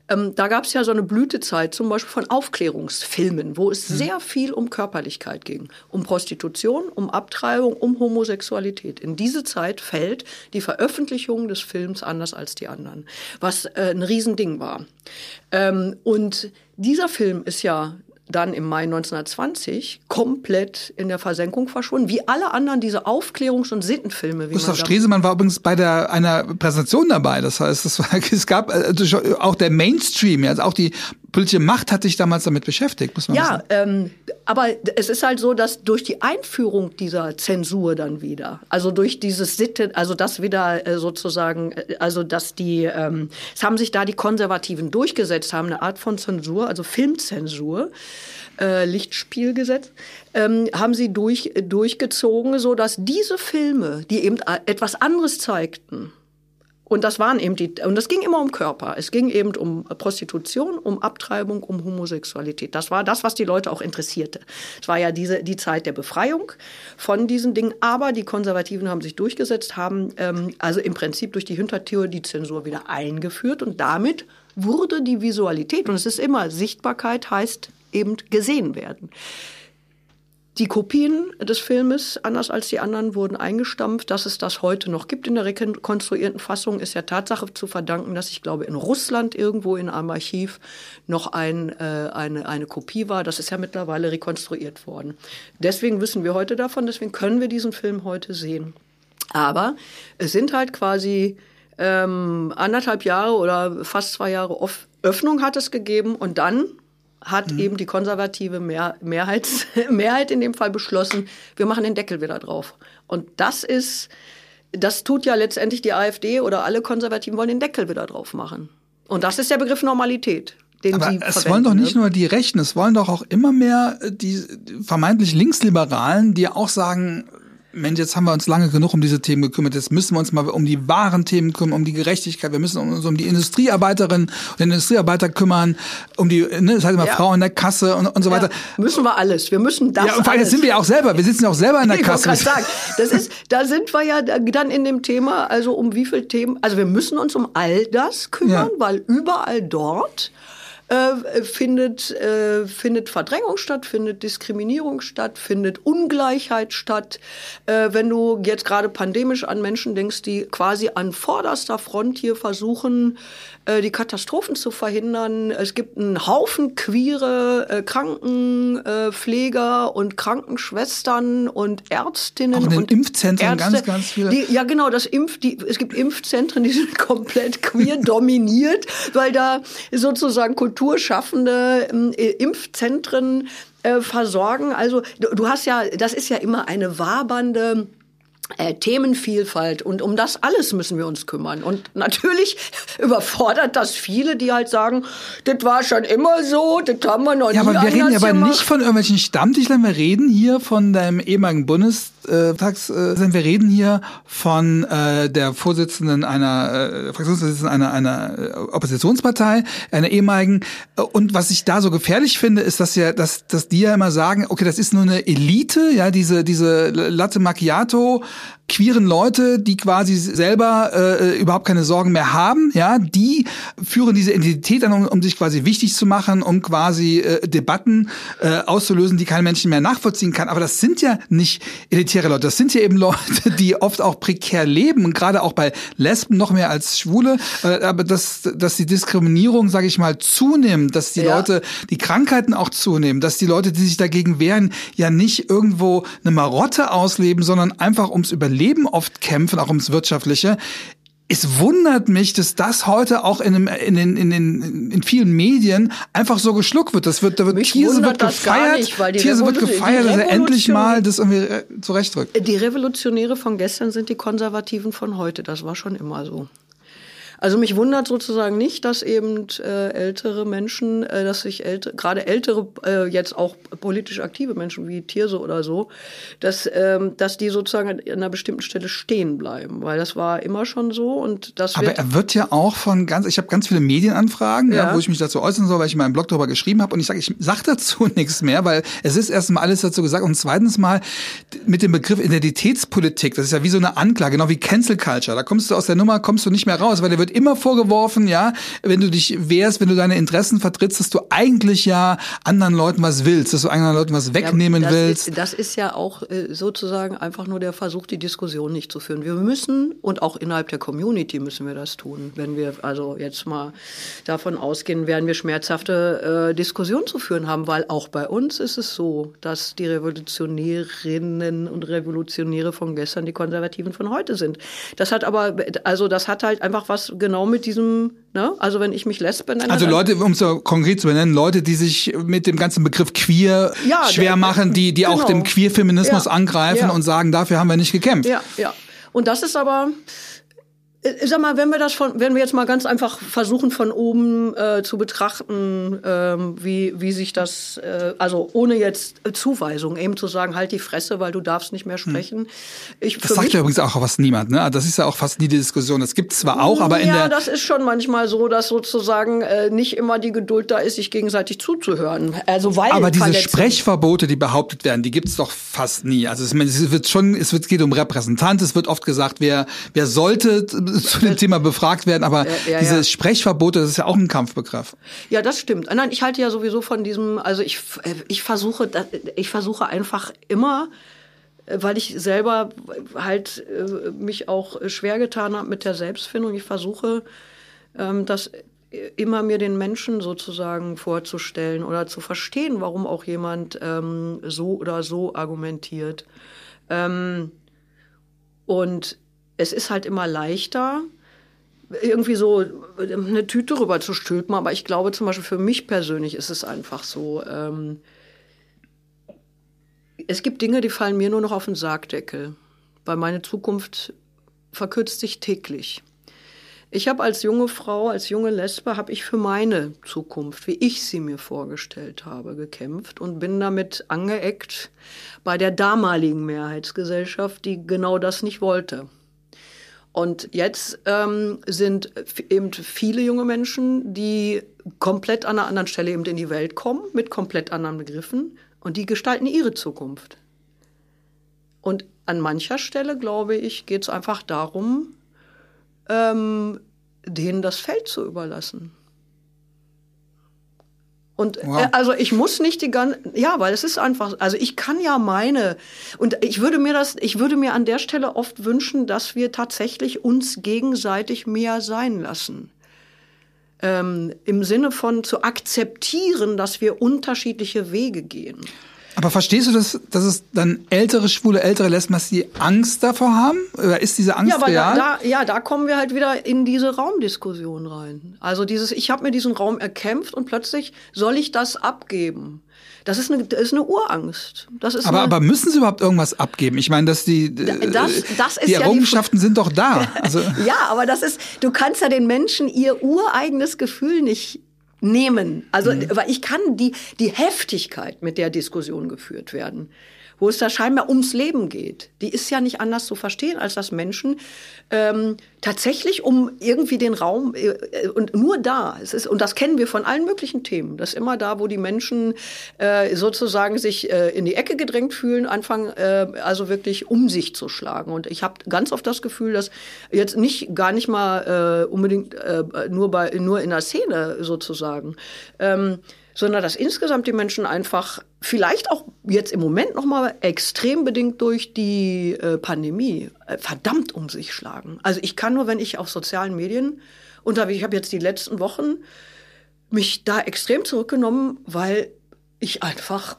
ähm, da gab es ja so eine Blütezeit, zum Beispiel von Aufklärungsfilmen, wo es mhm. sehr viel um Körperlichkeit ging, um Prostitution, um Abtreibung, um Homosexualität. In diese Zeit fällt die Veröffentlichung des Films anders als die anderen, was äh, ein Riesending war. Ähm, und dieser Film ist ja dann im Mai 1920 komplett in der Versenkung verschwunden, wie alle anderen diese Aufklärungs- und Sittenfilme. Wie Gustav Stresemann war übrigens bei der einer Präsentation dabei. Das heißt, es, war, *laughs* es gab also auch der Mainstream, also auch die politische Macht hat sich damals damit beschäftigt, muss man ja, ähm, aber es ist halt so, dass durch die Einführung dieser Zensur dann wieder, also durch dieses Sitte, also das wieder äh, sozusagen, äh, also dass die, ähm, es haben sich da die Konservativen durchgesetzt, haben eine Art von Zensur, also Filmzensur, äh, Lichtspielgesetz, ähm, haben sie durch, durchgezogen, so dass diese Filme, die eben äh, etwas anderes zeigten, und das waren eben die, und das ging immer um Körper. Es ging eben um Prostitution, um Abtreibung, um Homosexualität. Das war das, was die Leute auch interessierte. Es war ja diese, die Zeit der Befreiung von diesen Dingen. Aber die Konservativen haben sich durchgesetzt, haben ähm, also im Prinzip durch die Hintertür die Zensur wieder eingeführt und damit wurde die Visualität, und es ist immer Sichtbarkeit heißt eben gesehen werden. Die Kopien des Filmes, anders als die anderen, wurden eingestampft. Dass es das heute noch gibt in der rekonstruierten Fassung, ist der Tatsache zu verdanken, dass ich glaube, in Russland irgendwo in einem Archiv noch ein, äh, eine, eine Kopie war. Das ist ja mittlerweile rekonstruiert worden. Deswegen wissen wir heute davon, deswegen können wir diesen Film heute sehen. Aber es sind halt quasi ähm, anderthalb Jahre oder fast zwei Jahre Öffnung hat es gegeben und dann hat mhm. eben die konservative Mehr Mehrheits *laughs* Mehrheit in dem Fall beschlossen, wir machen den Deckel wieder drauf. Und das ist, das tut ja letztendlich die AfD oder alle Konservativen wollen den Deckel wieder drauf machen. Und das ist der Begriff Normalität. den Aber sie es wollen doch nicht ne? nur die Rechten, es wollen doch auch immer mehr äh, die vermeintlich Linksliberalen, die auch sagen, Mensch, jetzt haben wir uns lange genug um diese Themen gekümmert. Jetzt müssen wir uns mal um die wahren Themen kümmern, um die Gerechtigkeit. Wir müssen uns um die Industriearbeiterinnen und Industriearbeiter kümmern, um die, ne, das heißt immer Ja. Frau in der Kasse und, und so weiter. Ja, müssen wir alles. Wir müssen das Ja, und vor allem alles. sind wir ja auch selber. Wir sitzen ja auch selber in der Ich Kasse. gerade sagen, das ist, da sind wir ja dann in dem Thema, also um wie viel Themen, also wir müssen uns um all das kümmern, Ja. weil überall dort äh, findet, äh, findet Verdrängung statt, findet Diskriminierung statt, findet Ungleichheit statt. Äh, wenn du jetzt gerade pandemisch an Menschen denkst, die quasi an vorderster Front hier versuchen, die Katastrophen zu verhindern. Es gibt einen Haufen queere äh, Krankenpfleger und Krankenschwestern und Ärztinnen Auch in und Impfzentren Ärzte, ganz, ganz viele. Die, ja, genau, das Impf, die, es gibt Impfzentren, die sind *laughs* komplett queer *laughs* dominiert, weil da sozusagen Kulturschaffende ähm, äh, Impfzentren äh, versorgen. Also du, du hast ja, das ist ja immer eine wabernde äh, Themenvielfalt und um das alles müssen wir uns kümmern. Und natürlich *laughs* überfordert das viele, die halt sagen, das war schon immer so, das haben wir noch Ja, nie aber wir reden ja aber gemacht. nicht von irgendwelchen Stammtischlern, wir reden hier von deinem ehemaligen Bundestags, äh, wir reden hier von äh, der Vorsitzenden einer äh, Fraktionsvorsitzenden einer, einer äh, Oppositionspartei, einer ehemaligen. Äh, Und was ich da so gefährlich finde, ist, dass ja, dass, dass die ja immer sagen, okay, das ist nur eine Elite, ja, diese diese Latte Macchiato queeren Leute, die quasi selber äh, überhaupt keine Sorgen mehr haben, ja, die führen diese Identität an, um, um sich quasi wichtig zu machen, um quasi äh, Debatten äh, auszulösen, die kein Menschen mehr nachvollziehen kann. Aber das sind ja nicht elitäre Leute, das sind ja eben Leute, *laughs* die oft auch prekär leben gerade auch bei Lesben noch mehr als Schwule, äh, aber dass, dass die Diskriminierung, sage ich mal, zunimmt, dass die Ja. Leute, die Krankheiten auch zunehmen, dass die Leute, die sich dagegen wehren, ja nicht irgendwo eine Marotte ausleben, sondern einfach ums Überleben oft kämpfen, auch ums Wirtschaftliche. Es wundert mich, dass das heute auch in, dem, in, den, in, den, in vielen Medien einfach so geschluckt wird. Das wird, da wird Mich Thierse wird gefeiert, nicht, Thierse wird gefeiert, dass er endlich mal das irgendwie äh, zurechtrückt. Die Revolutionäre von gestern sind die Konservativen von heute. Das war schon immer so. Also mich wundert sozusagen nicht, dass eben äh, ältere Menschen, äh, dass sich älte, gerade ältere, äh, jetzt auch politisch aktive Menschen wie Thierse oder so, dass, ähm, dass die sozusagen an einer bestimmten Stelle stehen bleiben, weil das war immer schon so und das Aber wird er wird ja auch von ganz, ich habe ganz viele Medienanfragen, ja. Ja. wo ich mich dazu äußern soll, weil ich in meinem Blog darüber geschrieben habe und ich sage, ich sag dazu *laughs* nichts mehr, weil es ist erstmal alles dazu gesagt und zweitens mal mit dem Begriff Identitätspolitik, das ist ja wie so eine Anklage, genau wie Cancel Culture, da kommst du aus der Nummer, kommst du nicht mehr raus, weil dir wird immer vorgeworfen, ja, wenn du dich wehrst, wenn du deine Interessen vertrittst, dass du eigentlich ja anderen Leuten was willst, dass du anderen Leuten was wegnehmen das willst. Ist, das ist ja auch äh, sozusagen einfach nur der Versuch, die Diskussion nicht zu führen. Wir müssen, und auch innerhalb der Community müssen wir das tun, wenn wir also jetzt mal davon ausgehen, werden wir schmerzhafte äh, Diskussionen zu führen haben, weil auch bei uns ist es so, dass die Revolutionärinnen und Revolutionäre von gestern die Konservativen von heute sind. Das hat aber, also das hat halt einfach was genau mit diesem, ne? Also wenn ich mich Lesbe nenne. Also Leute, um es so konkret zu benennen, Leute, die sich mit dem ganzen Begriff queer Ja, schwer der- machen, die, die auch genau. dem Queerfeminismus Ja. angreifen und sagen, dafür haben wir nicht gekämpft. Ja, ja. Und das ist aber, sag mal, wenn wir das von, wenn wir jetzt mal ganz einfach versuchen von oben äh, zu betrachten, ähm, wie wie sich das, äh, also ohne jetzt äh, Zuweisung, eben zu sagen, halt die Fresse, weil du darfst nicht mehr sprechen. Ich, Hm. Das für sagt ja übrigens auch fast niemand, ne? Das ist ja auch fast nie die Diskussion. Das gibt zwar auch, aber in ja, der das ist schon manchmal so, dass sozusagen äh, nicht immer die Geduld da ist, sich gegenseitig zuzuhören. Also weil aber diese Sprechverbote, die behauptet werden, die gibt's doch fast nie. Also es, es wird schon, es wird, geht um Repräsentant, es wird oft gesagt, wer, wer sollte *laughs* zu dem Thema befragt werden, aber Ja, ja, diese ja. Sprechverbote, das ist ja auch ein Kampfbegriff. Ja, das stimmt. Nein, ich halte ja sowieso von diesem, also ich, ich versuche, ich versuche einfach immer, äh, weil ich selber halt äh, mich auch schwer getan habe mit der Selbstfindung, ich versuche, ähm, das immer mir den Menschen sozusagen vorzustellen oder zu verstehen, warum auch jemand ähm, so oder so argumentiert. Ähm, und es ist halt immer leichter, irgendwie so eine Tüte rüber zu stülpen. Aber ich glaube zum Beispiel für mich persönlich ist es einfach so. Ähm, es gibt Dinge, die fallen mir nur noch auf den Sargdeckel, weil meine Zukunft verkürzt sich täglich. Ich habe als junge Frau, als junge Lesbe, habe ich für meine Zukunft, wie ich sie mir vorgestellt habe, gekämpft und bin damit angeeckt bei der damaligen Mehrheitsgesellschaft, die genau das nicht wollte. Und jetzt ähm, sind eben viele junge Menschen, die komplett an einer anderen Stelle eben in die Welt kommen, mit komplett anderen Begriffen und die gestalten ihre Zukunft. Und an mancher Stelle, glaube ich, geht es einfach darum, ähm, denen das Feld zu überlassen. Und wow. äh, also ich muss nicht die ganze, ja, weil es ist einfach, also ich kann ja meine, und ich würde mir das, ich würde mir an der Stelle oft wünschen, dass wir tatsächlich uns gegenseitig mehr sein lassen. Ähm, Im Sinne von zu akzeptieren, dass wir unterschiedliche Wege gehen. Aber verstehst du, dass, dass es dann ältere Schwule, ältere Lesben, die Angst davor haben? Oder ist diese Angst ja, aber real? Da, da, ja, da kommen wir halt wieder in diese Raumdiskussion rein. Also dieses, ich habe mir diesen Raum erkämpft und plötzlich soll ich das abgeben. Das ist eine, das ist eine Urangst. Das ist aber, eine, aber müssen sie überhaupt irgendwas abgeben? Ich meine, dass die, das, das die Errungenschaften ja die, sind doch da. *laughs* Also. ja, aber das ist, du kannst ja den Menschen ihr ureigenes Gefühl nicht nehmen. Also, mhm. weil ich kann die, die Heftigkeit, mit der Diskussion geführt werden, wo es da scheinbar ums Leben geht, die ist ja nicht anders zu verstehen, als dass Menschen ähm, tatsächlich um irgendwie den Raum äh, und nur da, es ist, und das kennen wir von allen möglichen Themen, dass immer da, wo die Menschen äh, sozusagen sich äh, in die Ecke gedrängt fühlen, anfangen äh, also wirklich um sich zu schlagen. Und ich habe ganz oft das Gefühl, dass jetzt nicht gar nicht mal äh, unbedingt äh, nur bei nur in der Szene sozusagen. Ähm, sondern dass insgesamt die Menschen einfach vielleicht auch jetzt im Moment noch mal extrem bedingt durch die äh, Pandemie äh, verdammt um sich schlagen. Also ich kann nur, wenn ich auf sozialen Medien unterwegs, ich habe jetzt die letzten Wochen mich da extrem zurückgenommen, weil ich einfach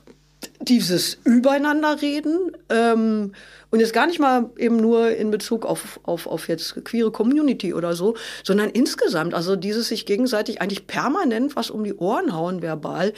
dieses Übereinanderreden ähm, und jetzt gar nicht mal eben nur in Bezug auf, auf, auf jetzt queere Community oder so, sondern insgesamt, also dieses sich gegenseitig eigentlich permanent was um die Ohren hauen verbal,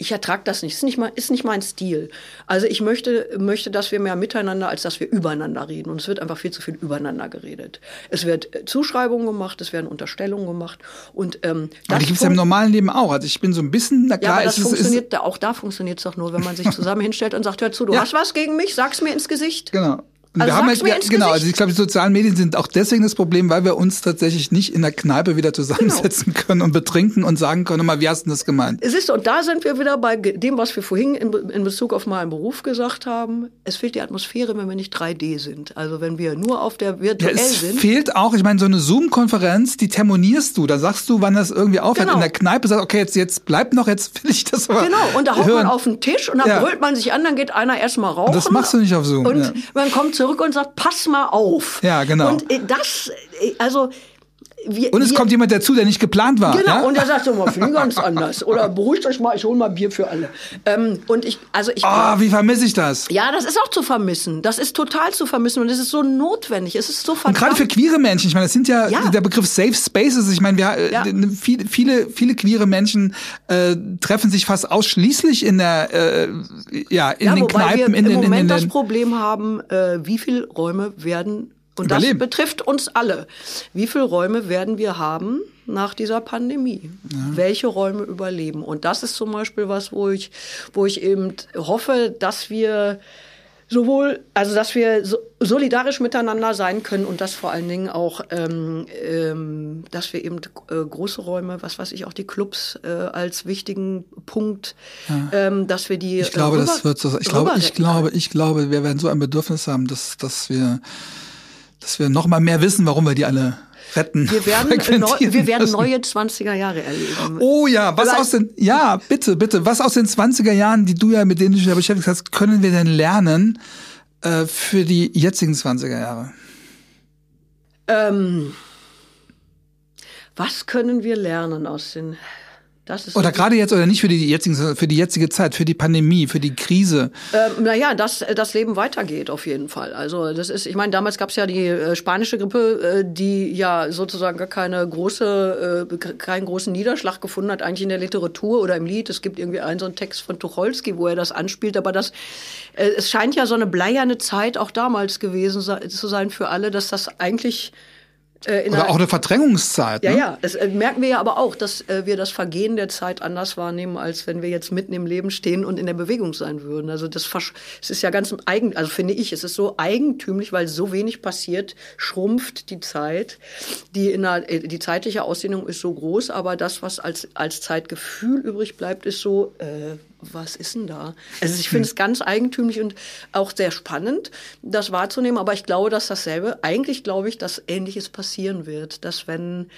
ich ertrage das nicht. Ist nicht, mein, ist nicht mein Stil. Also ich möchte, möchte, dass wir mehr miteinander, als dass wir übereinander reden. Und es wird einfach viel zu viel übereinander geredet. Es wird äh, Zuschreibungen gemacht, es werden Unterstellungen gemacht. Und, ähm, aber die gibt es ja im normalen Leben auch. Also ich bin so ein bisschen, na klar, ja, aber das ist, funktioniert, ist, auch da funktioniert es doch nur, wenn man sich *laughs* zusammen hinstellt und sagt, hör zu, du ja. hast was gegen mich, sag's mir ins Gesicht. Genau. Also wir haben halt, ja, genau, also ich glaube, die sozialen Medien sind auch deswegen das Problem, weil wir uns tatsächlich nicht in der Kneipe wieder zusammensetzen genau. können und betrinken und sagen können, mal, wie hast du das gemeint? Es ist, und da sind wir wieder bei dem, was wir vorhin in, in Bezug auf meinen Beruf gesagt haben. Es fehlt die Atmosphäre, wenn wir nicht 3D sind. Also wenn wir nur auf der virtuell ja, es sind. Es fehlt auch, ich meine, so eine Zoom-Konferenz, die termonierst du. Da sagst du, wann das irgendwie aufhört. Genau. In der Kneipe sagst okay, jetzt, jetzt bleibt noch, jetzt will ich das aber Genau, und da haut man auf den Tisch und dann ja. brüllt man sich an, dann geht einer erstmal rauchen. Und das machst du nicht auf Zoom. Und ja. man kommt zurück und sagt, pass mal auf. Ja, genau. Und äh, das, äh, also wir, und es wir, kommt jemand dazu, der nicht geplant war. Genau, ja? und der sagt so mal, finde ganz anders. Oder beruhigt euch mal, ich hole mal Bier für alle. Ähm, und ich, also ich. Ah, oh, wie vermisse ich das? Ja, das ist auch zu vermissen. Das ist total zu vermissen und es ist so notwendig. Es ist so verdammt. Und gerade für queere Menschen, ich meine, das sind ja, ja. der Begriff Safe Spaces. Ich meine, wir, äh, ja. viele, viele, viele queere Menschen äh, treffen sich fast ausschließlich in der, äh, ja, in ja, den Kneipen, wir in den, im Moment in den, das Problem haben, äh, wie viele Räume werden und Überleben. das betrifft uns alle. Wie viele Räume werden wir haben nach dieser Pandemie? Ja. Welche Räume überleben? Und das ist zum Beispiel was, wo ich, wo ich eben hoffe, dass wir sowohl, also dass wir so solidarisch miteinander sein können und dass vor allen Dingen auch, ähm, ähm, dass wir eben äh, große Räume, was weiß ich, auch die Clubs äh, als wichtigen Punkt, ja. ähm, dass wir die. Ich glaube, äh, rüber, das wird so. Ich glaube, ich glaube, ich glaube, wir werden so ein Bedürfnis haben, dass, dass wir dass wir noch mal mehr wissen, warum wir die alle retten. Wir werden, neu, wir werden neue 20er Jahre erleben. Oh ja, was aus den, ja, bitte, bitte, was aus den 20er Jahren, die du ja, mit denen du dich ja beschäftigt hast, können wir denn lernen äh, für die jetzigen 20er Jahre? Ähm, was können wir lernen aus den oder gerade jetzt oder nicht für die jetzigen, für die jetzige Zeit, für die Pandemie, für die Krise. Ähm, naja, dass das Leben weitergeht auf jeden Fall. Also das ist, ich meine, damals gab es ja die äh, spanische Grippe, äh, die ja sozusagen gar keine große, äh, keinen großen Niederschlag gefunden hat, eigentlich in der Literatur oder im Lied. Es gibt irgendwie einen so einen Text von Tucholsky, wo er das anspielt, aber das, äh, es scheint ja so eine bleierne Zeit auch damals gewesen zu sein für alle, dass das eigentlich Äh, Oder auch eine Verdrängungszeit. Ja, ne? ja, das äh, merken wir ja aber auch, dass äh, wir das Vergehen der Zeit anders wahrnehmen, als wenn wir jetzt mitten im Leben stehen und in der Bewegung sein würden. Also das es ist ja ganz eigen, also finde ich, es ist so eigentümlich, weil so wenig passiert, schrumpft die Zeit. Die, in der, äh, die zeitliche Ausdehnung ist so groß, aber das, was als, als Zeitgefühl übrig bleibt, ist so, äh, was ist denn da? Also ich finde es ganz eigentümlich und auch sehr spannend, das wahrzunehmen. Aber ich glaube, dass dasselbe, eigentlich glaube ich, dass Ähnliches passieren wird. Dass wenn,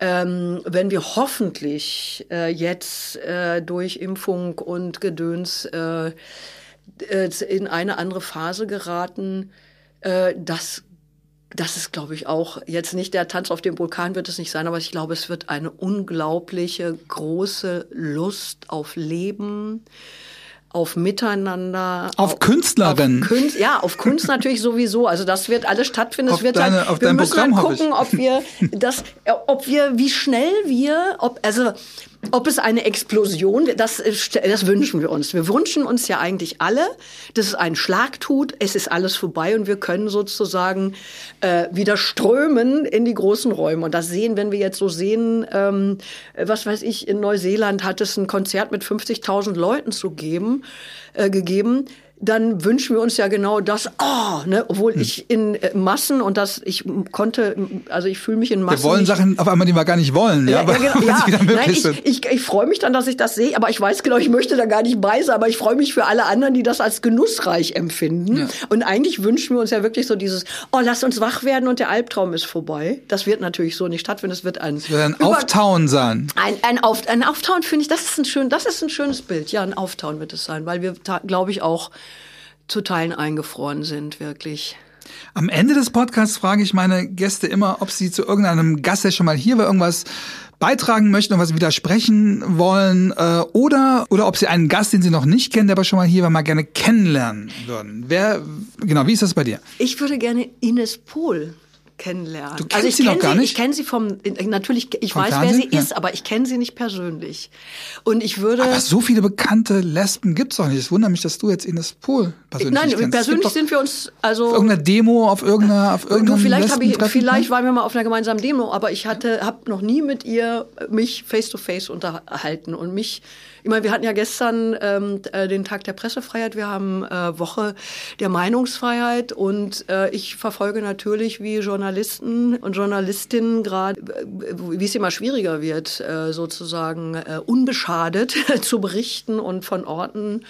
ähm, wenn wir hoffentlich äh, jetzt äh, durch Impfung und Gedöns äh, äh, in eine andere Phase geraten, äh, dass das ist, glaube ich, auch jetzt nicht der Tanz auf dem Vulkan wird es nicht sein, aber ich glaube, es wird eine unglaubliche große Lust auf Leben, auf Miteinander, Auf Künstlerinnen. Auf Kunst, ja, auf Kunst natürlich sowieso. Also das wird alles stattfinden. Auf es wird deine- halt, auf wir müssen Programm halt hoffe ich. gucken, ob wir das, ob wir, wie schnell wir, ob also ob es eine Explosion, das, das wünschen wir uns. Wir wünschen uns ja eigentlich alle, dass es einen Schlag tut, es ist alles vorbei und wir können sozusagen äh, wieder strömen in die großen Räume. Und das sehen, wenn wir jetzt so sehen, ähm, was weiß ich, in Neuseeland hat es ein Konzert mit 50.000 Leuten zu geben, äh, gegeben dann wünschen wir uns ja genau das, oh, ne, obwohl Hm. ich in äh, Massen und das, ich konnte, also ich fühle mich in Massen. Wir wollen Sachen auf einmal, die wir gar nicht wollen. Ja, ja, ja, genau, *laughs* ja. Nein, ich, ich, ich freue mich dann, dass ich das sehe, aber ich weiß genau, ich möchte da gar nicht bei sein, aber ich freue mich für alle anderen, die das als genussreich empfinden. Ja. Und eigentlich wünschen wir uns ja wirklich so dieses, oh, lass uns wach werden und der Albtraum ist vorbei. Das wird natürlich so nicht stattfinden. Es wird ein, Es wird ein über- Auftauen sein. ein, ein, Auf, ein Auftauen finde ich, das ist ein schön, das ist ein schönes Bild. Ja, ein Auftauen wird es sein, weil wir, glaube ich, auch zu Teilen eingefroren sind, wirklich. Am Ende des Podcasts frage ich meine Gäste immer, ob sie zu irgendeinem Gast, der schon mal hier war, irgendwas beitragen möchten, irgendwas widersprechen wollen äh, oder oder ob sie einen Gast, den sie noch nicht kennen, der aber schon mal hier war, mal gerne kennenlernen würden. Wer genau, wie ist das bei dir? Ich würde gerne Ines Pohl kennenlernen. Du kennst also ich sie noch kenn gar nicht? Ich kenne sie vom, natürlich, ich Vom weiß, wer Fernsehen? sie Ja. ist, aber ich kenne sie nicht persönlich. Und ich würde. Aber so viele bekannte Lesben gibt's doch nicht. Es wundert mich, dass du jetzt Ines Pohl persönlich Nein, kennst. Persönlich sind wir uns, also. auf irgendeiner Demo, auf irgendeiner, auf Du, irgendeinem vielleicht habe ich, Lesbentreffen, vielleicht ne? waren wir mal auf einer gemeinsamen Demo, aber ich hatte, habe noch nie mit ihr mich face to face unterhalten und mich. Ich meine, wir hatten ja gestern ähm, äh, den Tag der Pressefreiheit, wir haben äh, Woche der Meinungsfreiheit und äh, ich verfolge natürlich, wie Journalisten und Journalistinnen gerade, äh, wie es immer schwieriger wird, äh, sozusagen äh, unbeschadet *laughs* zu berichten und von Orten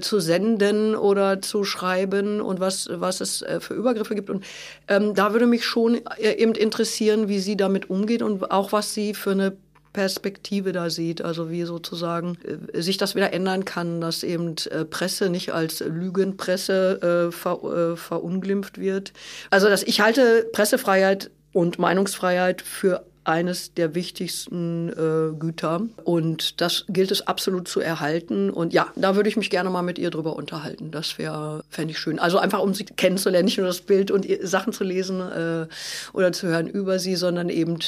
zu senden oder zu schreiben und was, was es für Übergriffe gibt. Und ähm, da würde mich schon eben interessieren, wie sie damit umgeht und auch was sie für eine Perspektive da sieht, also wie sozusagen äh, sich das wieder ändern kann, dass eben äh, Presse nicht als Lügenpresse äh, ver, äh, verunglimpft wird. Also dass ich halte Pressefreiheit und Meinungsfreiheit für eines der wichtigsten äh, Güter und das gilt es absolut zu erhalten und ja, da würde ich mich gerne mal mit ihr drüber unterhalten. Das wäre fände ich schön. Also einfach um sie kennenzulernen, nicht nur das Bild und Sachen zu lesen äh, oder zu hören über sie, sondern eben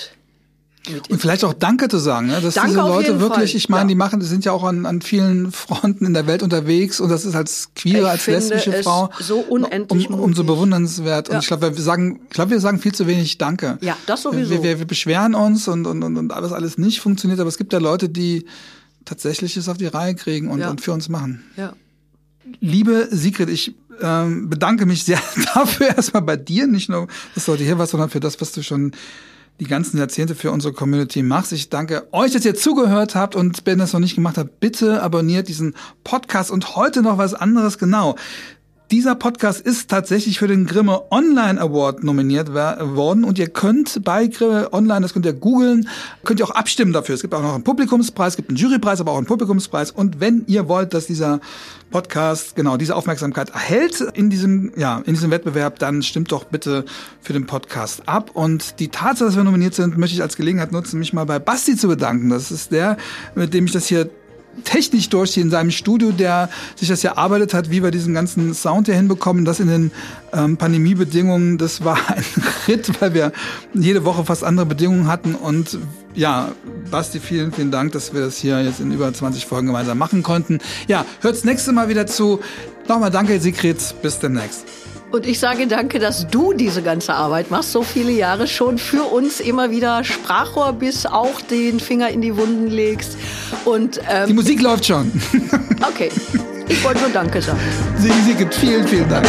mit Und vielleicht auch Danke zu sagen, ne? dass Danke diese Leute wirklich, Fall, ich meine, ja. die machen, die sind ja auch an, an vielen Fronten in der Welt unterwegs und das ist als queere, Ich als lesbische es Frau so unendlich um, umso bewundernswert. Und Ja. ich glaube, wir sagen, ich glaube, wir sagen viel zu wenig Danke. Ja, das sowieso. Wir, wir, wir beschweren uns und, und, und, und alles, alles nicht funktioniert, aber es gibt ja Leute, die tatsächlich es auf die Reihe kriegen und, Ja. und für uns machen. ja. Liebe Sigrid, ich ähm, bedanke mich sehr *laughs* dafür erstmal bei dir, nicht nur, dass du heute hier warst, sondern für das, was du schon die ganzen Jahrzehnte für unsere Community machst. Ich danke euch, dass ihr zugehört habt und wenn ihr das noch nicht gemacht habt, bitte abonniert diesen Podcast und heute noch was anderes genau. Dieser Podcast ist tatsächlich für den Grimme Online Award nominiert worden und ihr könnt bei Grimme Online, das könnt ihr googeln, könnt ihr auch abstimmen dafür. Es gibt auch noch einen Publikumspreis, es gibt einen Jurypreis, aber auch einen Publikumspreis und wenn ihr wollt, dass dieser Podcast genau diese Aufmerksamkeit erhält in diesem ja, in diesem Wettbewerb, dann stimmt doch bitte für den Podcast ab und die Tatsache, dass wir nominiert sind, möchte ich als Gelegenheit nutzen, mich mal bei Basti zu bedanken. Das ist der, mit dem ich das hier technisch durchziehe in seinem Studio, der sich das ja erarbeitet hat, wie wir diesen ganzen Sound hier hinbekommen. Das in den ähm, Pandemiebedingungen, das war *laughs* ein Ritt, weil wir jede Woche fast andere Bedingungen hatten. Und ja, Basti, vielen, vielen Dank, dass wir das hier jetzt in über 20 Folgen gemeinsam machen konnten. Ja, hört's nächste Mal wieder zu. Nochmal danke, Sigrid. Bis demnächst. Und ich sage danke, dass du diese ganze Arbeit machst, so viele Jahre schon für uns immer wieder Sprachrohr bist, auch den Finger in die Wunden legst. Und, ähm, die Musik läuft schon. okay, ich wollte nur Danke sagen. Sigi Sigit, vielen, vielen Dank.